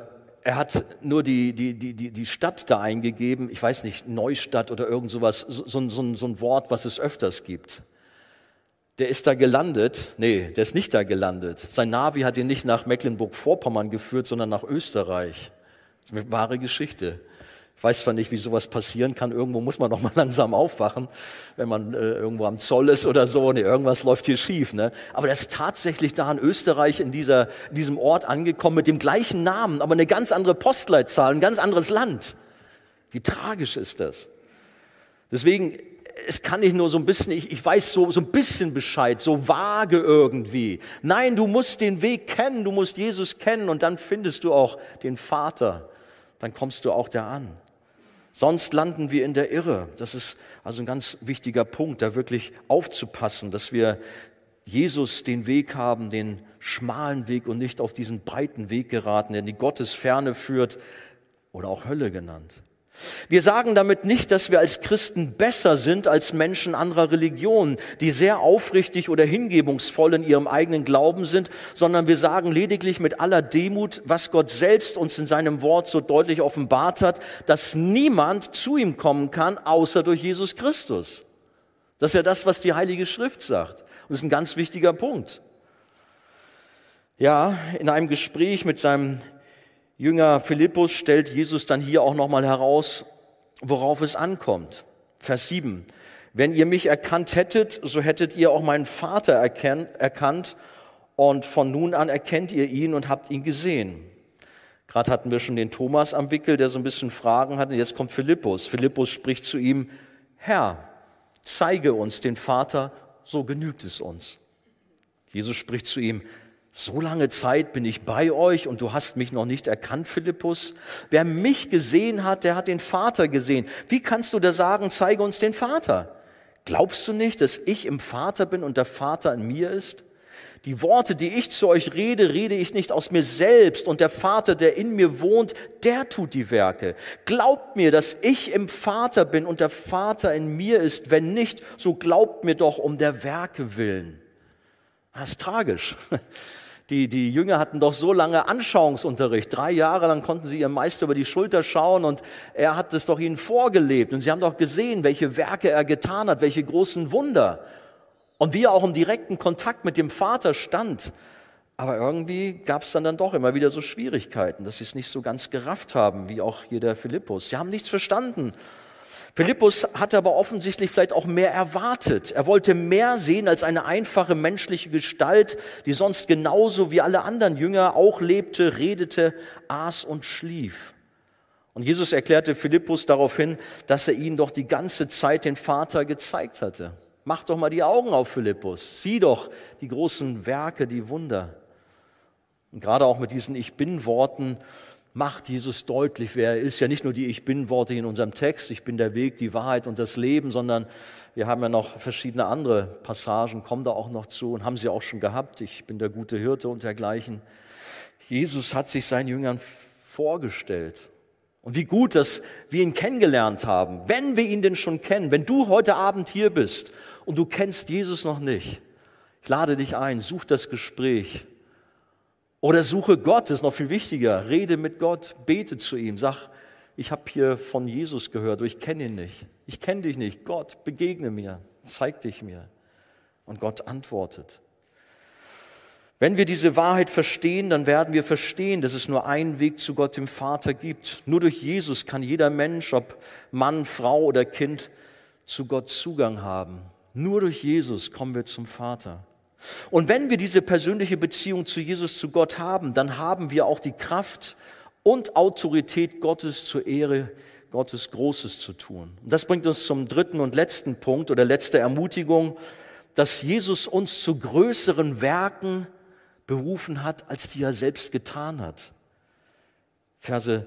er hat nur die, die, die, die Stadt da eingegeben, ich weiß nicht, Neustadt oder irgend sowas, so, so, so, ein Wort, was es öfters gibt. Der ist da gelandet, nee, der ist nicht da gelandet. Sein Navi hat ihn nicht nach Mecklenburg-Vorpommern geführt, sondern nach Österreich. Das ist eine wahre Geschichte. Ich weiß zwar nicht, wie sowas passieren kann. Irgendwo muss man doch mal langsam aufwachen, wenn man äh, irgendwo am Zoll ist oder so. Nee, irgendwas läuft hier schief. Ne? Aber der ist tatsächlich da in Österreich in, dieser, in diesem Ort angekommen mit dem gleichen Namen, aber eine ganz andere Postleitzahl, ein ganz anderes Land. Wie tragisch ist das? Deswegen, es kann nicht nur so ein bisschen, ich, ich weiß so, so ein bisschen Bescheid, so vage irgendwie. Nein, du musst den Weg kennen, du musst Jesus kennen und dann findest du auch den Vater. Dann kommst du auch da an. Sonst landen wir in der Irre. Das ist also ein ganz wichtiger Punkt, da wirklich aufzupassen, dass wir Jesus den Weg haben, den schmalen Weg und nicht auf diesen breiten Weg geraten, der in die Gottesferne führt oder auch Hölle genannt. Wir sagen damit nicht, dass wir als Christen besser sind als Menschen anderer Religionen, die sehr aufrichtig oder hingebungsvoll in ihrem eigenen Glauben sind, sondern wir sagen lediglich mit aller Demut, was Gott selbst uns in seinem Wort so deutlich offenbart hat, dass niemand zu ihm kommen kann, außer durch Jesus Christus. Das ist ja das, was die Heilige Schrift sagt. Und das ist ein ganz wichtiger Punkt. Ja, in einem Gespräch mit seinem Jünger Philippus stellt Jesus dann hier auch nochmal heraus, worauf es ankommt. Vers 7. Wenn ihr mich erkannt hättet, so hättet ihr auch meinen Vater erkannt und von nun an erkennt ihr ihn und habt ihn gesehen. Gerade hatten wir schon den Thomas am Wickel, der so ein bisschen Fragen hatte. Jetzt kommt Philippus. Philippus spricht zu ihm, Herr, zeige uns den Vater, so genügt es uns. Jesus spricht zu ihm, so lange Zeit bin ich bei euch und du hast mich noch nicht erkannt, Philippus. Wer mich gesehen hat, der hat den Vater gesehen. Wie kannst du da sagen, zeige uns den Vater? Glaubst du nicht, dass ich im Vater bin und der Vater in mir ist? Die Worte, die ich zu euch rede, rede ich nicht aus mir selbst und der Vater, der in mir wohnt, der tut die Werke. Glaubt mir, dass ich im Vater bin und der Vater in mir ist. Wenn nicht, so glaubt mir doch um der Werke willen. Das ist tragisch. Die, die Jünger hatten doch so lange Anschauungsunterricht. Drei Jahre lang konnten sie ihrem Meister über die Schulter schauen und er hat es doch ihnen vorgelebt. Und sie haben doch gesehen, welche Werke er getan hat, welche großen Wunder. Und wie er auch im direkten Kontakt mit dem Vater stand. Aber irgendwie gab es dann, dann doch immer wieder so Schwierigkeiten, dass sie es nicht so ganz gerafft haben, wie auch hier der Philippus. Sie haben nichts verstanden. Philippus hatte aber offensichtlich vielleicht auch mehr erwartet. Er wollte mehr sehen als eine einfache menschliche Gestalt, die sonst genauso wie alle anderen Jünger auch lebte, redete, aß und schlief. Und Jesus erklärte Philippus daraufhin, dass er ihnen doch die ganze Zeit den Vater gezeigt hatte. Mach doch mal die Augen auf, Philippus. Sieh doch die großen Werke, die Wunder. Und gerade auch mit diesen Ich bin Worten macht Jesus deutlich, wer er ist. Ja nicht nur die Ich bin-Worte in unserem Text, ich bin der Weg, die Wahrheit und das Leben, sondern wir haben ja noch verschiedene andere Passagen, kommen da auch noch zu und haben sie auch schon gehabt. Ich bin der gute Hirte und dergleichen. Jesus hat sich seinen Jüngern vorgestellt. Und wie gut, dass wir ihn kennengelernt haben. Wenn wir ihn denn schon kennen, wenn du heute Abend hier bist und du kennst Jesus noch nicht, ich lade dich ein, such das Gespräch oder suche Gott, das ist noch viel wichtiger. Rede mit Gott, bete zu ihm, sag, ich habe hier von Jesus gehört, aber ich kenne ihn nicht. Ich kenne dich nicht. Gott, begegne mir, zeig dich mir. Und Gott antwortet. Wenn wir diese Wahrheit verstehen, dann werden wir verstehen, dass es nur einen Weg zu Gott dem Vater gibt. Nur durch Jesus kann jeder Mensch, ob Mann, Frau oder Kind, zu Gott Zugang haben. Nur durch Jesus kommen wir zum Vater. Und wenn wir diese persönliche Beziehung zu Jesus, zu Gott haben, dann haben wir auch die Kraft und Autorität Gottes zur Ehre Gottes Großes zu tun. Und das bringt uns zum dritten und letzten Punkt oder letzte Ermutigung, dass Jesus uns zu größeren Werken berufen hat, als die er selbst getan hat. Verse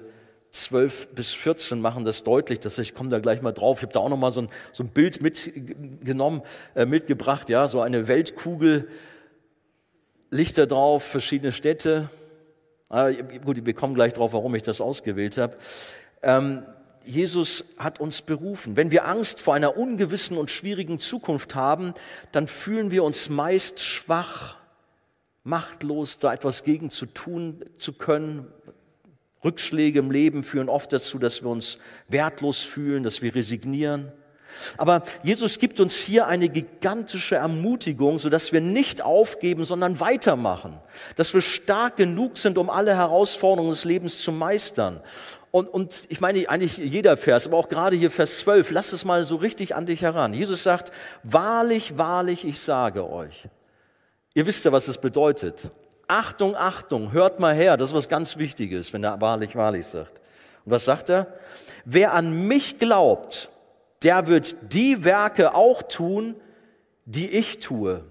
12 bis 14 machen das deutlich, dass ich komme da gleich mal drauf. Ich habe da auch noch mal so ein, so ein Bild mitgenommen, äh, mitgebracht, ja, so eine Weltkugel, Lichter drauf, verschiedene Städte. Äh, gut, wir kommen gleich drauf, warum ich das ausgewählt habe. Ähm, Jesus hat uns berufen. Wenn wir Angst vor einer ungewissen und schwierigen Zukunft haben, dann fühlen wir uns meist schwach, machtlos, da etwas gegen zu tun zu können. Rückschläge im Leben führen oft dazu, dass wir uns wertlos fühlen, dass wir resignieren. Aber Jesus gibt uns hier eine gigantische Ermutigung, sodass wir nicht aufgeben, sondern weitermachen. Dass wir stark genug sind, um alle Herausforderungen des Lebens zu meistern. Und, und ich meine eigentlich jeder Vers, aber auch gerade hier Vers 12, lass es mal so richtig an dich heran. Jesus sagt, wahrlich, wahrlich, ich sage euch. Ihr wisst ja, was es bedeutet. Achtung, Achtung, hört mal her, das ist was ganz Wichtiges, wenn er wahrlich, wahrlich sagt. Und was sagt er? Wer an mich glaubt, der wird die Werke auch tun, die ich tue.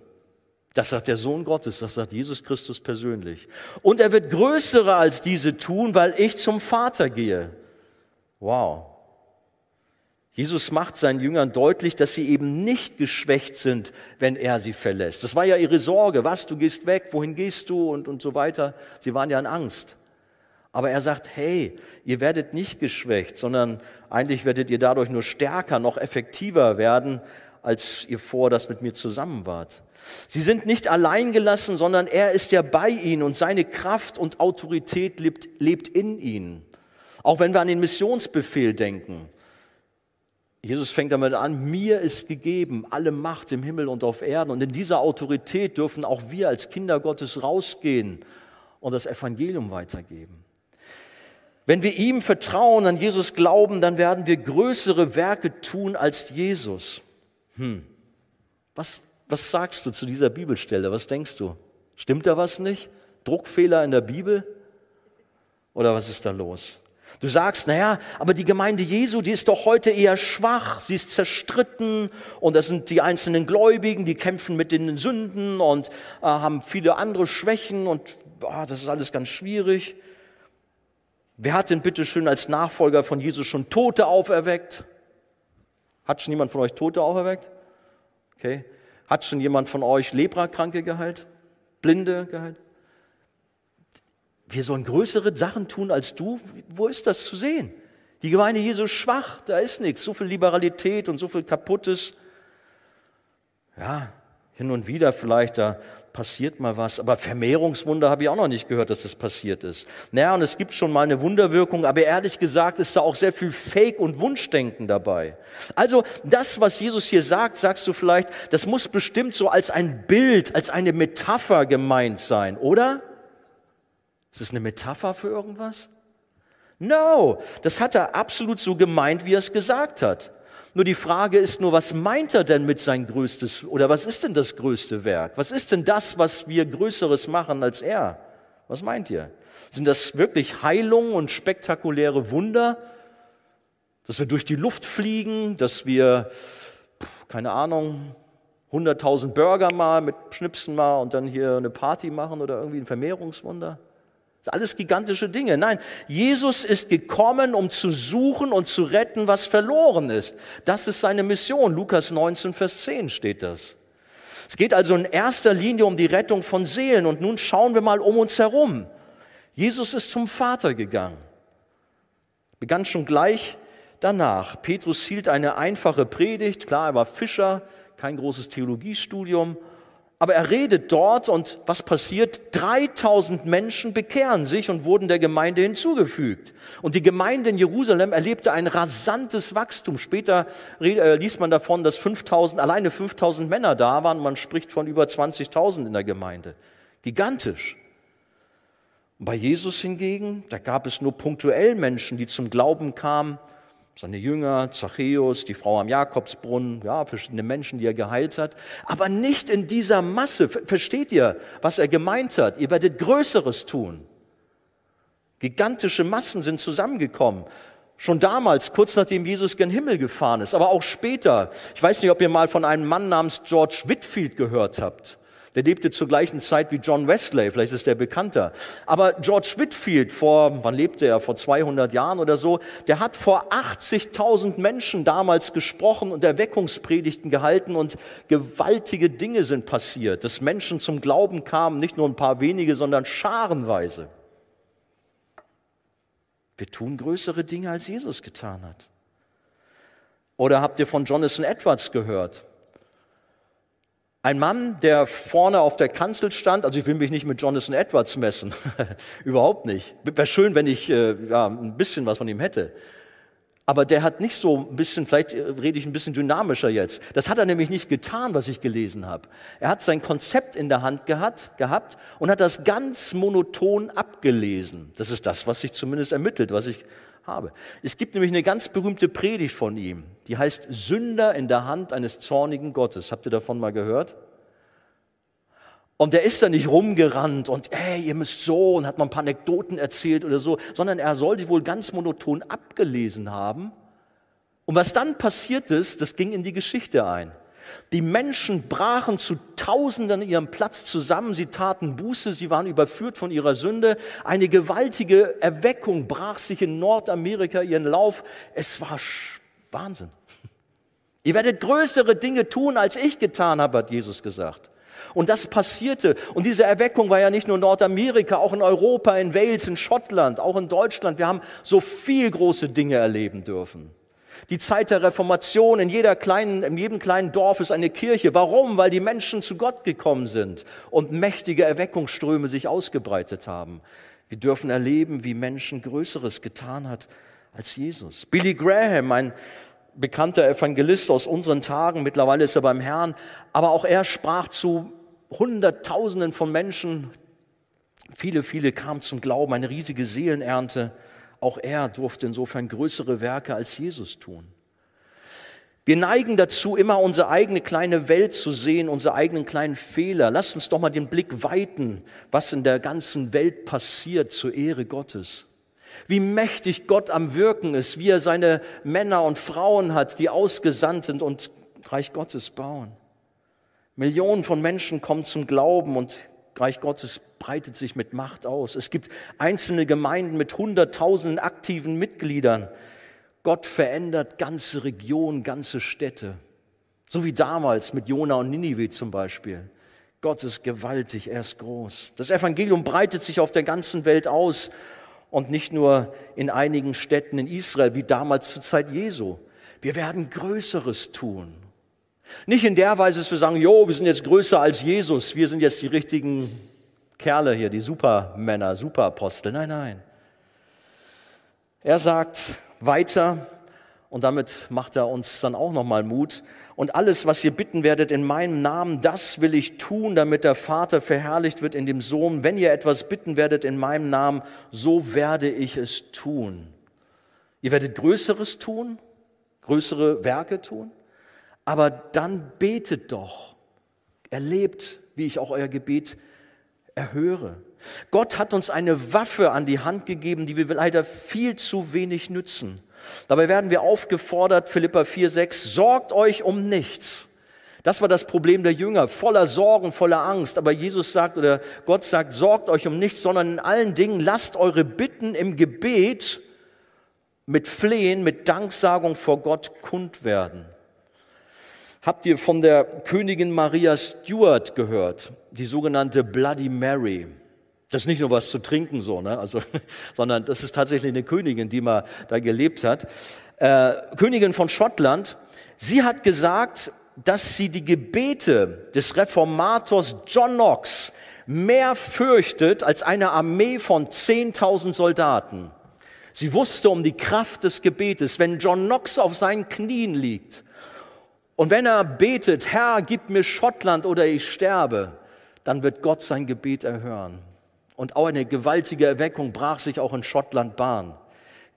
Das sagt der Sohn Gottes, das sagt Jesus Christus persönlich. Und er wird größere als diese tun, weil ich zum Vater gehe. Wow. Jesus macht seinen Jüngern deutlich, dass sie eben nicht geschwächt sind, wenn er sie verlässt. Das war ja ihre Sorge. Was, du gehst weg, wohin gehst du und, und so weiter. Sie waren ja in Angst. Aber er sagt, hey, ihr werdet nicht geschwächt, sondern eigentlich werdet ihr dadurch nur stärker, noch effektiver werden, als ihr vor das mit mir zusammen wart. Sie sind nicht allein gelassen, sondern er ist ja bei ihnen und seine Kraft und Autorität lebt, lebt in ihnen. Auch wenn wir an den Missionsbefehl denken. Jesus fängt damit an, mir ist gegeben alle Macht im Himmel und auf Erden. Und in dieser Autorität dürfen auch wir als Kinder Gottes rausgehen und das Evangelium weitergeben. Wenn wir ihm vertrauen, an Jesus glauben, dann werden wir größere Werke tun als Jesus. Hm. Was, was sagst du zu dieser Bibelstelle? Was denkst du? Stimmt da was nicht? Druckfehler in der Bibel? Oder was ist da los? Du sagst, naja, aber die Gemeinde Jesu, die ist doch heute eher schwach, sie ist zerstritten und das sind die einzelnen Gläubigen, die kämpfen mit den Sünden und äh, haben viele andere Schwächen und oh, das ist alles ganz schwierig. Wer hat denn bitte schön als Nachfolger von Jesus schon Tote auferweckt? Hat schon jemand von euch Tote auferweckt? Okay. Hat schon jemand von euch Leprakranke geheilt? Blinde geheilt? Wir sollen größere Sachen tun als du. Wo ist das zu sehen? Die Gemeinde Jesu ist schwach, da ist nichts. So viel Liberalität und so viel Kaputtes. Ja, hin und wieder vielleicht, da passiert mal was. Aber Vermehrungswunder habe ich auch noch nicht gehört, dass das passiert ist. Naja, und es gibt schon mal eine Wunderwirkung, aber ehrlich gesagt ist da auch sehr viel Fake und Wunschdenken dabei. Also das, was Jesus hier sagt, sagst du vielleicht, das muss bestimmt so als ein Bild, als eine Metapher gemeint sein, oder? Ist es eine Metapher für irgendwas? No, das hat er absolut so gemeint, wie er es gesagt hat. Nur die Frage ist nur, was meint er denn mit sein größtes, oder was ist denn das größte Werk? Was ist denn das, was wir Größeres machen als er? Was meint ihr? Sind das wirklich Heilungen und spektakuläre Wunder? Dass wir durch die Luft fliegen, dass wir, keine Ahnung, 100.000 Burger mal mit Schnipsen mal und dann hier eine Party machen oder irgendwie ein Vermehrungswunder? Alles gigantische Dinge. Nein, Jesus ist gekommen, um zu suchen und zu retten, was verloren ist. Das ist seine Mission. Lukas 19, Vers 10 steht das. Es geht also in erster Linie um die Rettung von Seelen. Und nun schauen wir mal um uns herum. Jesus ist zum Vater gegangen. Begann schon gleich danach. Petrus hielt eine einfache Predigt. Klar, er war Fischer, kein großes Theologiestudium. Aber er redet dort und was passiert? 3000 Menschen bekehren sich und wurden der Gemeinde hinzugefügt. Und die Gemeinde in Jerusalem erlebte ein rasantes Wachstum. Später äh, liest man davon, dass 5000, alleine 5000 Männer da waren. Man spricht von über 20.000 in der Gemeinde. Gigantisch. bei Jesus hingegen, da gab es nur punktuell Menschen, die zum Glauben kamen seine Jünger, Zachäus, die Frau am Jakobsbrunnen, ja, verschiedene Menschen, die er geheilt hat, aber nicht in dieser Masse. Versteht ihr, was er gemeint hat? Ihr werdet Größeres tun. Gigantische Massen sind zusammengekommen. Schon damals, kurz nachdem Jesus gen Himmel gefahren ist, aber auch später. Ich weiß nicht, ob ihr mal von einem Mann namens George Whitfield gehört habt. Der lebte zur gleichen Zeit wie John Wesley, vielleicht ist der bekannter. Aber George Whitfield vor, wann lebte er? Vor 200 Jahren oder so, der hat vor 80.000 Menschen damals gesprochen und Erweckungspredigten gehalten und gewaltige Dinge sind passiert, dass Menschen zum Glauben kamen, nicht nur ein paar wenige, sondern scharenweise. Wir tun größere Dinge, als Jesus getan hat. Oder habt ihr von Jonathan Edwards gehört? Ein Mann, der vorne auf der Kanzel stand, also ich will mich nicht mit Jonathan Edwards messen, überhaupt nicht. Wäre schön, wenn ich äh, ja, ein bisschen was von ihm hätte. Aber der hat nicht so ein bisschen, vielleicht äh, rede ich ein bisschen dynamischer jetzt. Das hat er nämlich nicht getan, was ich gelesen habe. Er hat sein Konzept in der Hand gehabt, gehabt und hat das ganz monoton abgelesen. Das ist das, was sich zumindest ermittelt, was ich habe. Es gibt nämlich eine ganz berühmte Predigt von ihm, die heißt Sünder in der Hand eines zornigen Gottes. Habt ihr davon mal gehört? Und der ist da nicht rumgerannt und, ey, ihr müsst so und hat mal ein paar Anekdoten erzählt oder so, sondern er soll die wohl ganz monoton abgelesen haben. Und was dann passiert ist, das ging in die Geschichte ein. Die Menschen brachen zu Tausenden ihrem Platz zusammen, sie taten Buße, sie waren überführt von ihrer Sünde. Eine gewaltige Erweckung brach sich in Nordamerika ihren Lauf. Es war Wahnsinn. Ihr werdet größere Dinge tun, als ich getan habe, hat Jesus gesagt. Und das passierte. Und diese Erweckung war ja nicht nur Nordamerika, auch in Europa, in Wales, in Schottland, auch in Deutschland. Wir haben so viel große Dinge erleben dürfen. Die Zeit der Reformation in jeder kleinen, in jedem kleinen Dorf ist eine Kirche. Warum? Weil die Menschen zu Gott gekommen sind und mächtige Erweckungsströme sich ausgebreitet haben. Wir dürfen erleben, wie Menschen Größeres getan hat als Jesus. Billy Graham, ein bekannter Evangelist aus unseren Tagen, mittlerweile ist er beim Herrn, aber auch er sprach zu Hunderttausenden von Menschen. Viele, viele kamen zum Glauben, eine riesige Seelenernte. Auch er durfte insofern größere Werke als Jesus tun. Wir neigen dazu, immer unsere eigene kleine Welt zu sehen, unsere eigenen kleinen Fehler. Lasst uns doch mal den Blick weiten, was in der ganzen Welt passiert zur Ehre Gottes. Wie mächtig Gott am Wirken ist, wie er seine Männer und Frauen hat, die ausgesandt sind und Reich Gottes bauen. Millionen von Menschen kommen zum Glauben und Reich Gottes breitet sich mit Macht aus. Es gibt einzelne Gemeinden mit Hunderttausenden aktiven Mitgliedern. Gott verändert ganze Regionen, ganze Städte. So wie damals mit Jona und Ninive zum Beispiel. Gott ist gewaltig, er ist groß. Das Evangelium breitet sich auf der ganzen Welt aus und nicht nur in einigen Städten in Israel, wie damals zur Zeit Jesu. Wir werden Größeres tun. Nicht in der Weise, dass wir sagen, jo, wir sind jetzt größer als Jesus, wir sind jetzt die richtigen Kerle hier, die Supermänner, Superapostel. Nein, nein. Er sagt weiter, und damit macht er uns dann auch nochmal Mut. Und alles, was ihr bitten werdet in meinem Namen, das will ich tun, damit der Vater verherrlicht wird in dem Sohn. Wenn ihr etwas bitten werdet in meinem Namen, so werde ich es tun. Ihr werdet Größeres tun, größere Werke tun. Aber dann betet doch. Erlebt, wie ich auch euer Gebet erhöre. Gott hat uns eine Waffe an die Hand gegeben, die wir leider viel zu wenig nützen. Dabei werden wir aufgefordert, Philippa 4, 6, sorgt euch um nichts. Das war das Problem der Jünger, voller Sorgen, voller Angst. Aber Jesus sagt oder Gott sagt, sorgt euch um nichts, sondern in allen Dingen lasst eure Bitten im Gebet mit Flehen, mit Danksagung vor Gott kund werden. Habt ihr von der Königin Maria Stuart gehört? Die sogenannte Bloody Mary. Das ist nicht nur was zu trinken so, ne? also, sondern das ist tatsächlich eine Königin, die mal da gelebt hat. Äh, Königin von Schottland. Sie hat gesagt, dass sie die Gebete des Reformators John Knox mehr fürchtet als eine Armee von 10.000 Soldaten. Sie wusste um die Kraft des Gebetes. Wenn John Knox auf seinen Knien liegt und wenn er betet, Herr, gib mir Schottland oder ich sterbe, dann wird Gott sein Gebet erhören. Und auch eine gewaltige Erweckung brach sich auch in Schottland Bahn.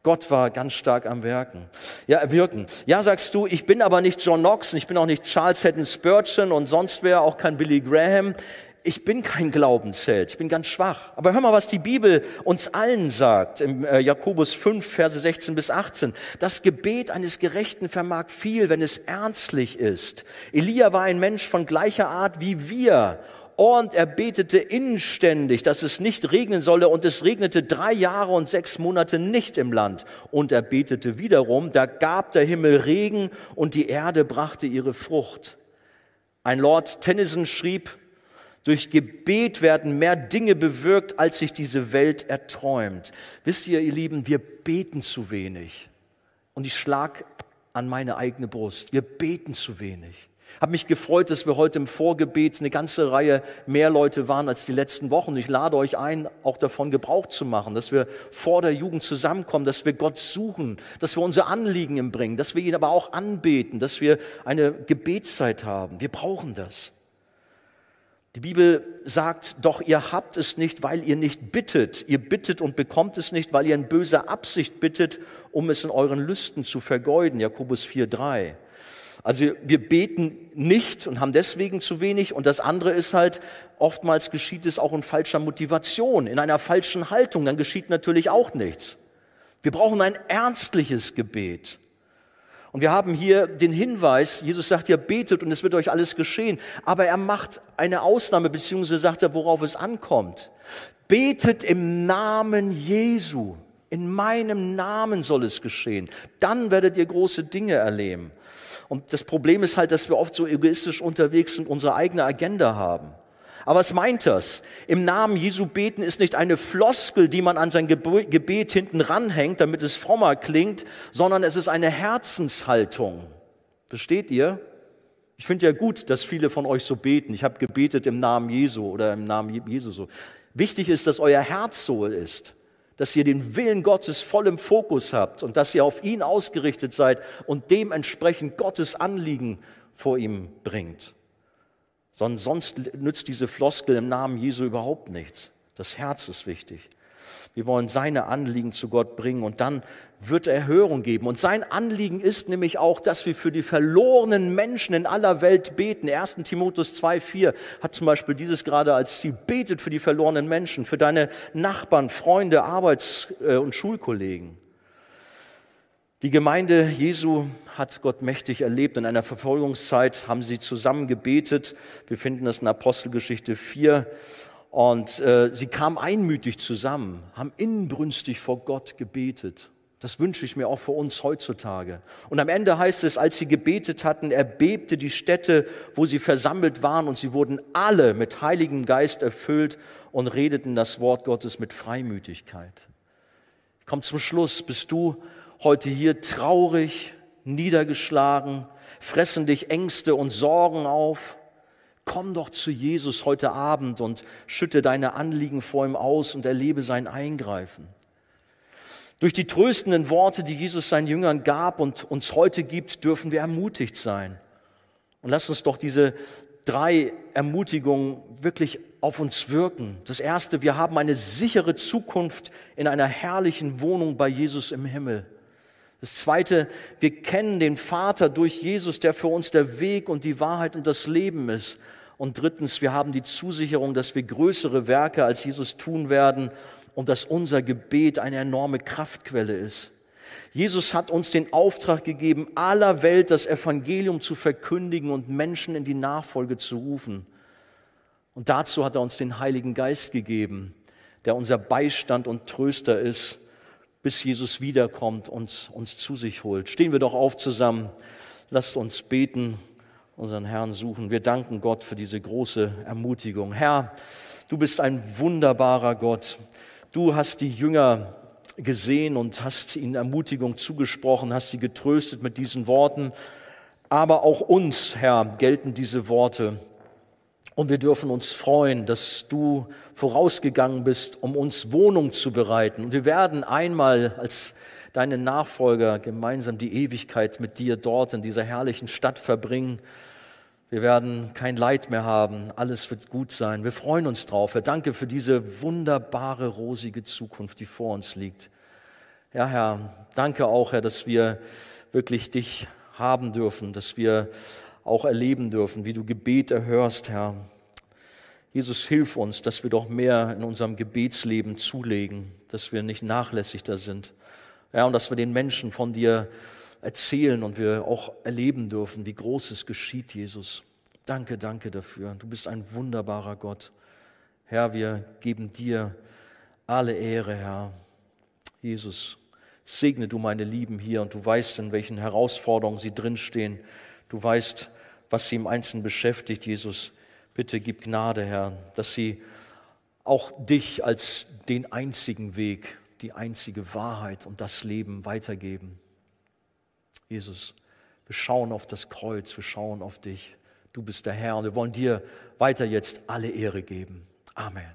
Gott war ganz stark am Werken. Ja, wirken. Ja, sagst du, ich bin aber nicht John Knox, ich bin auch nicht Charles Haddon Spurgeon und sonst wer, auch kein Billy Graham ich bin kein Glaubensheld, ich bin ganz schwach. Aber hör mal, was die Bibel uns allen sagt, im äh, Jakobus 5, Verse 16 bis 18. Das Gebet eines Gerechten vermag viel, wenn es ernstlich ist. Elia war ein Mensch von gleicher Art wie wir. Und er betete inständig, dass es nicht regnen solle, und es regnete drei Jahre und sechs Monate nicht im Land. Und er betete wiederum, da gab der Himmel Regen und die Erde brachte ihre Frucht. Ein Lord Tennyson schrieb, Durch Gebet werden mehr Dinge bewirkt, als sich diese Welt erträumt. Wisst ihr, ihr Lieben, wir beten zu wenig. Und ich schlag an meine eigene Brust. Wir beten zu wenig. Habe mich gefreut, dass wir heute im Vorgebet eine ganze Reihe mehr Leute waren als die letzten Wochen. Ich lade euch ein, auch davon Gebrauch zu machen, dass wir vor der Jugend zusammenkommen, dass wir Gott suchen, dass wir unsere Anliegen ihm bringen, dass wir ihn aber auch anbeten, dass wir eine Gebetszeit haben. Wir brauchen das. Die Bibel sagt, doch ihr habt es nicht, weil ihr nicht bittet. Ihr bittet und bekommt es nicht, weil ihr in böser Absicht bittet, um es in euren Lüsten zu vergeuden. Jakobus 4,3. Also wir beten nicht und haben deswegen zu wenig. Und das andere ist halt, oftmals geschieht es auch in falscher Motivation, in einer falschen Haltung. Dann geschieht natürlich auch nichts. Wir brauchen ein ernstliches Gebet. Und wir haben hier den Hinweis, Jesus sagt ja, betet und es wird euch alles geschehen. Aber er macht eine Ausnahme, beziehungsweise sagt er, worauf es ankommt. Betet im Namen Jesu. In meinem Namen soll es geschehen. Dann werdet ihr große Dinge erleben. Und das Problem ist halt, dass wir oft so egoistisch unterwegs sind, unsere eigene Agenda haben. Aber was meint das? Im Namen Jesu beten ist nicht eine Floskel, die man an sein Gebet hinten ranhängt, damit es frommer klingt, sondern es ist eine Herzenshaltung. Versteht ihr? Ich finde ja gut, dass viele von euch so beten. Ich habe gebetet im Namen Jesu oder im Namen Jesu so. Wichtig ist, dass euer Herz so ist dass ihr den Willen Gottes voll im Fokus habt und dass ihr auf ihn ausgerichtet seid und dementsprechend Gottes Anliegen vor ihm bringt. Sonst nützt diese Floskel im Namen Jesu überhaupt nichts. Das Herz ist wichtig. Wir wollen seine Anliegen zu Gott bringen und dann wird er Erhörung geben. Und sein Anliegen ist nämlich auch, dass wir für die verlorenen Menschen in aller Welt beten. 1. Timotheus 2,4 hat zum Beispiel dieses gerade als Ziel. Betet für die verlorenen Menschen, für deine Nachbarn, Freunde, Arbeits- äh, und Schulkollegen. Die Gemeinde Jesu hat Gott mächtig erlebt. In einer Verfolgungszeit haben sie zusammen gebetet. Wir finden das in Apostelgeschichte 4. Und äh, sie kamen einmütig zusammen, haben inbrünstig vor Gott gebetet. Das wünsche ich mir auch für uns heutzutage. Und am Ende heißt es, als sie gebetet hatten, erbebte die Stätte, wo sie versammelt waren, und sie wurden alle mit Heiligem Geist erfüllt und redeten das Wort Gottes mit Freimütigkeit. Ich zum Schluss. Bist du heute hier traurig, niedergeschlagen, fressen dich Ängste und Sorgen auf? Komm doch zu Jesus heute Abend und schütte deine Anliegen vor ihm aus und erlebe sein Eingreifen. Durch die tröstenden Worte, die Jesus seinen Jüngern gab und uns heute gibt, dürfen wir ermutigt sein. Und lass uns doch diese drei Ermutigungen wirklich auf uns wirken. Das erste, wir haben eine sichere Zukunft in einer herrlichen Wohnung bei Jesus im Himmel. Das zweite, wir kennen den Vater durch Jesus, der für uns der Weg und die Wahrheit und das Leben ist. Und drittens, wir haben die Zusicherung, dass wir größere Werke als Jesus tun werden und dass unser Gebet eine enorme Kraftquelle ist. Jesus hat uns den Auftrag gegeben, aller Welt das Evangelium zu verkündigen und Menschen in die Nachfolge zu rufen. Und dazu hat er uns den Heiligen Geist gegeben, der unser Beistand und Tröster ist, bis Jesus wiederkommt und uns zu sich holt. Stehen wir doch auf zusammen. Lasst uns beten unseren Herrn suchen. Wir danken Gott für diese große Ermutigung. Herr, du bist ein wunderbarer Gott. Du hast die Jünger gesehen und hast ihnen Ermutigung zugesprochen, hast sie getröstet mit diesen Worten. Aber auch uns, Herr, gelten diese Worte. Und wir dürfen uns freuen, dass du vorausgegangen bist, um uns Wohnung zu bereiten. Und wir werden einmal als deine Nachfolger gemeinsam die Ewigkeit mit dir dort in dieser herrlichen Stadt verbringen. Wir werden kein Leid mehr haben. Alles wird gut sein. Wir freuen uns drauf. Herr, danke für diese wunderbare, rosige Zukunft, die vor uns liegt. Ja, Herr, danke auch, Herr, dass wir wirklich dich haben dürfen, dass wir auch erleben dürfen, wie du Gebet erhörst, Herr. Jesus, hilf uns, dass wir doch mehr in unserem Gebetsleben zulegen, dass wir nicht nachlässig sind. Ja, und dass wir den Menschen von dir erzählen und wir auch erleben dürfen, wie groß es geschieht, Jesus. Danke, danke dafür. Du bist ein wunderbarer Gott. Herr, wir geben dir alle Ehre, Herr. Jesus, segne du meine Lieben hier und du weißt, in welchen Herausforderungen sie drinstehen. Du weißt, was sie im Einzelnen beschäftigt, Jesus. Bitte gib Gnade, Herr, dass sie auch dich als den einzigen Weg, die einzige Wahrheit und das Leben weitergeben. Jesus, wir schauen auf das Kreuz, wir schauen auf dich. Du bist der Herr und wir wollen dir weiter jetzt alle Ehre geben. Amen.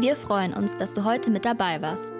Wir freuen uns, dass du heute mit dabei warst.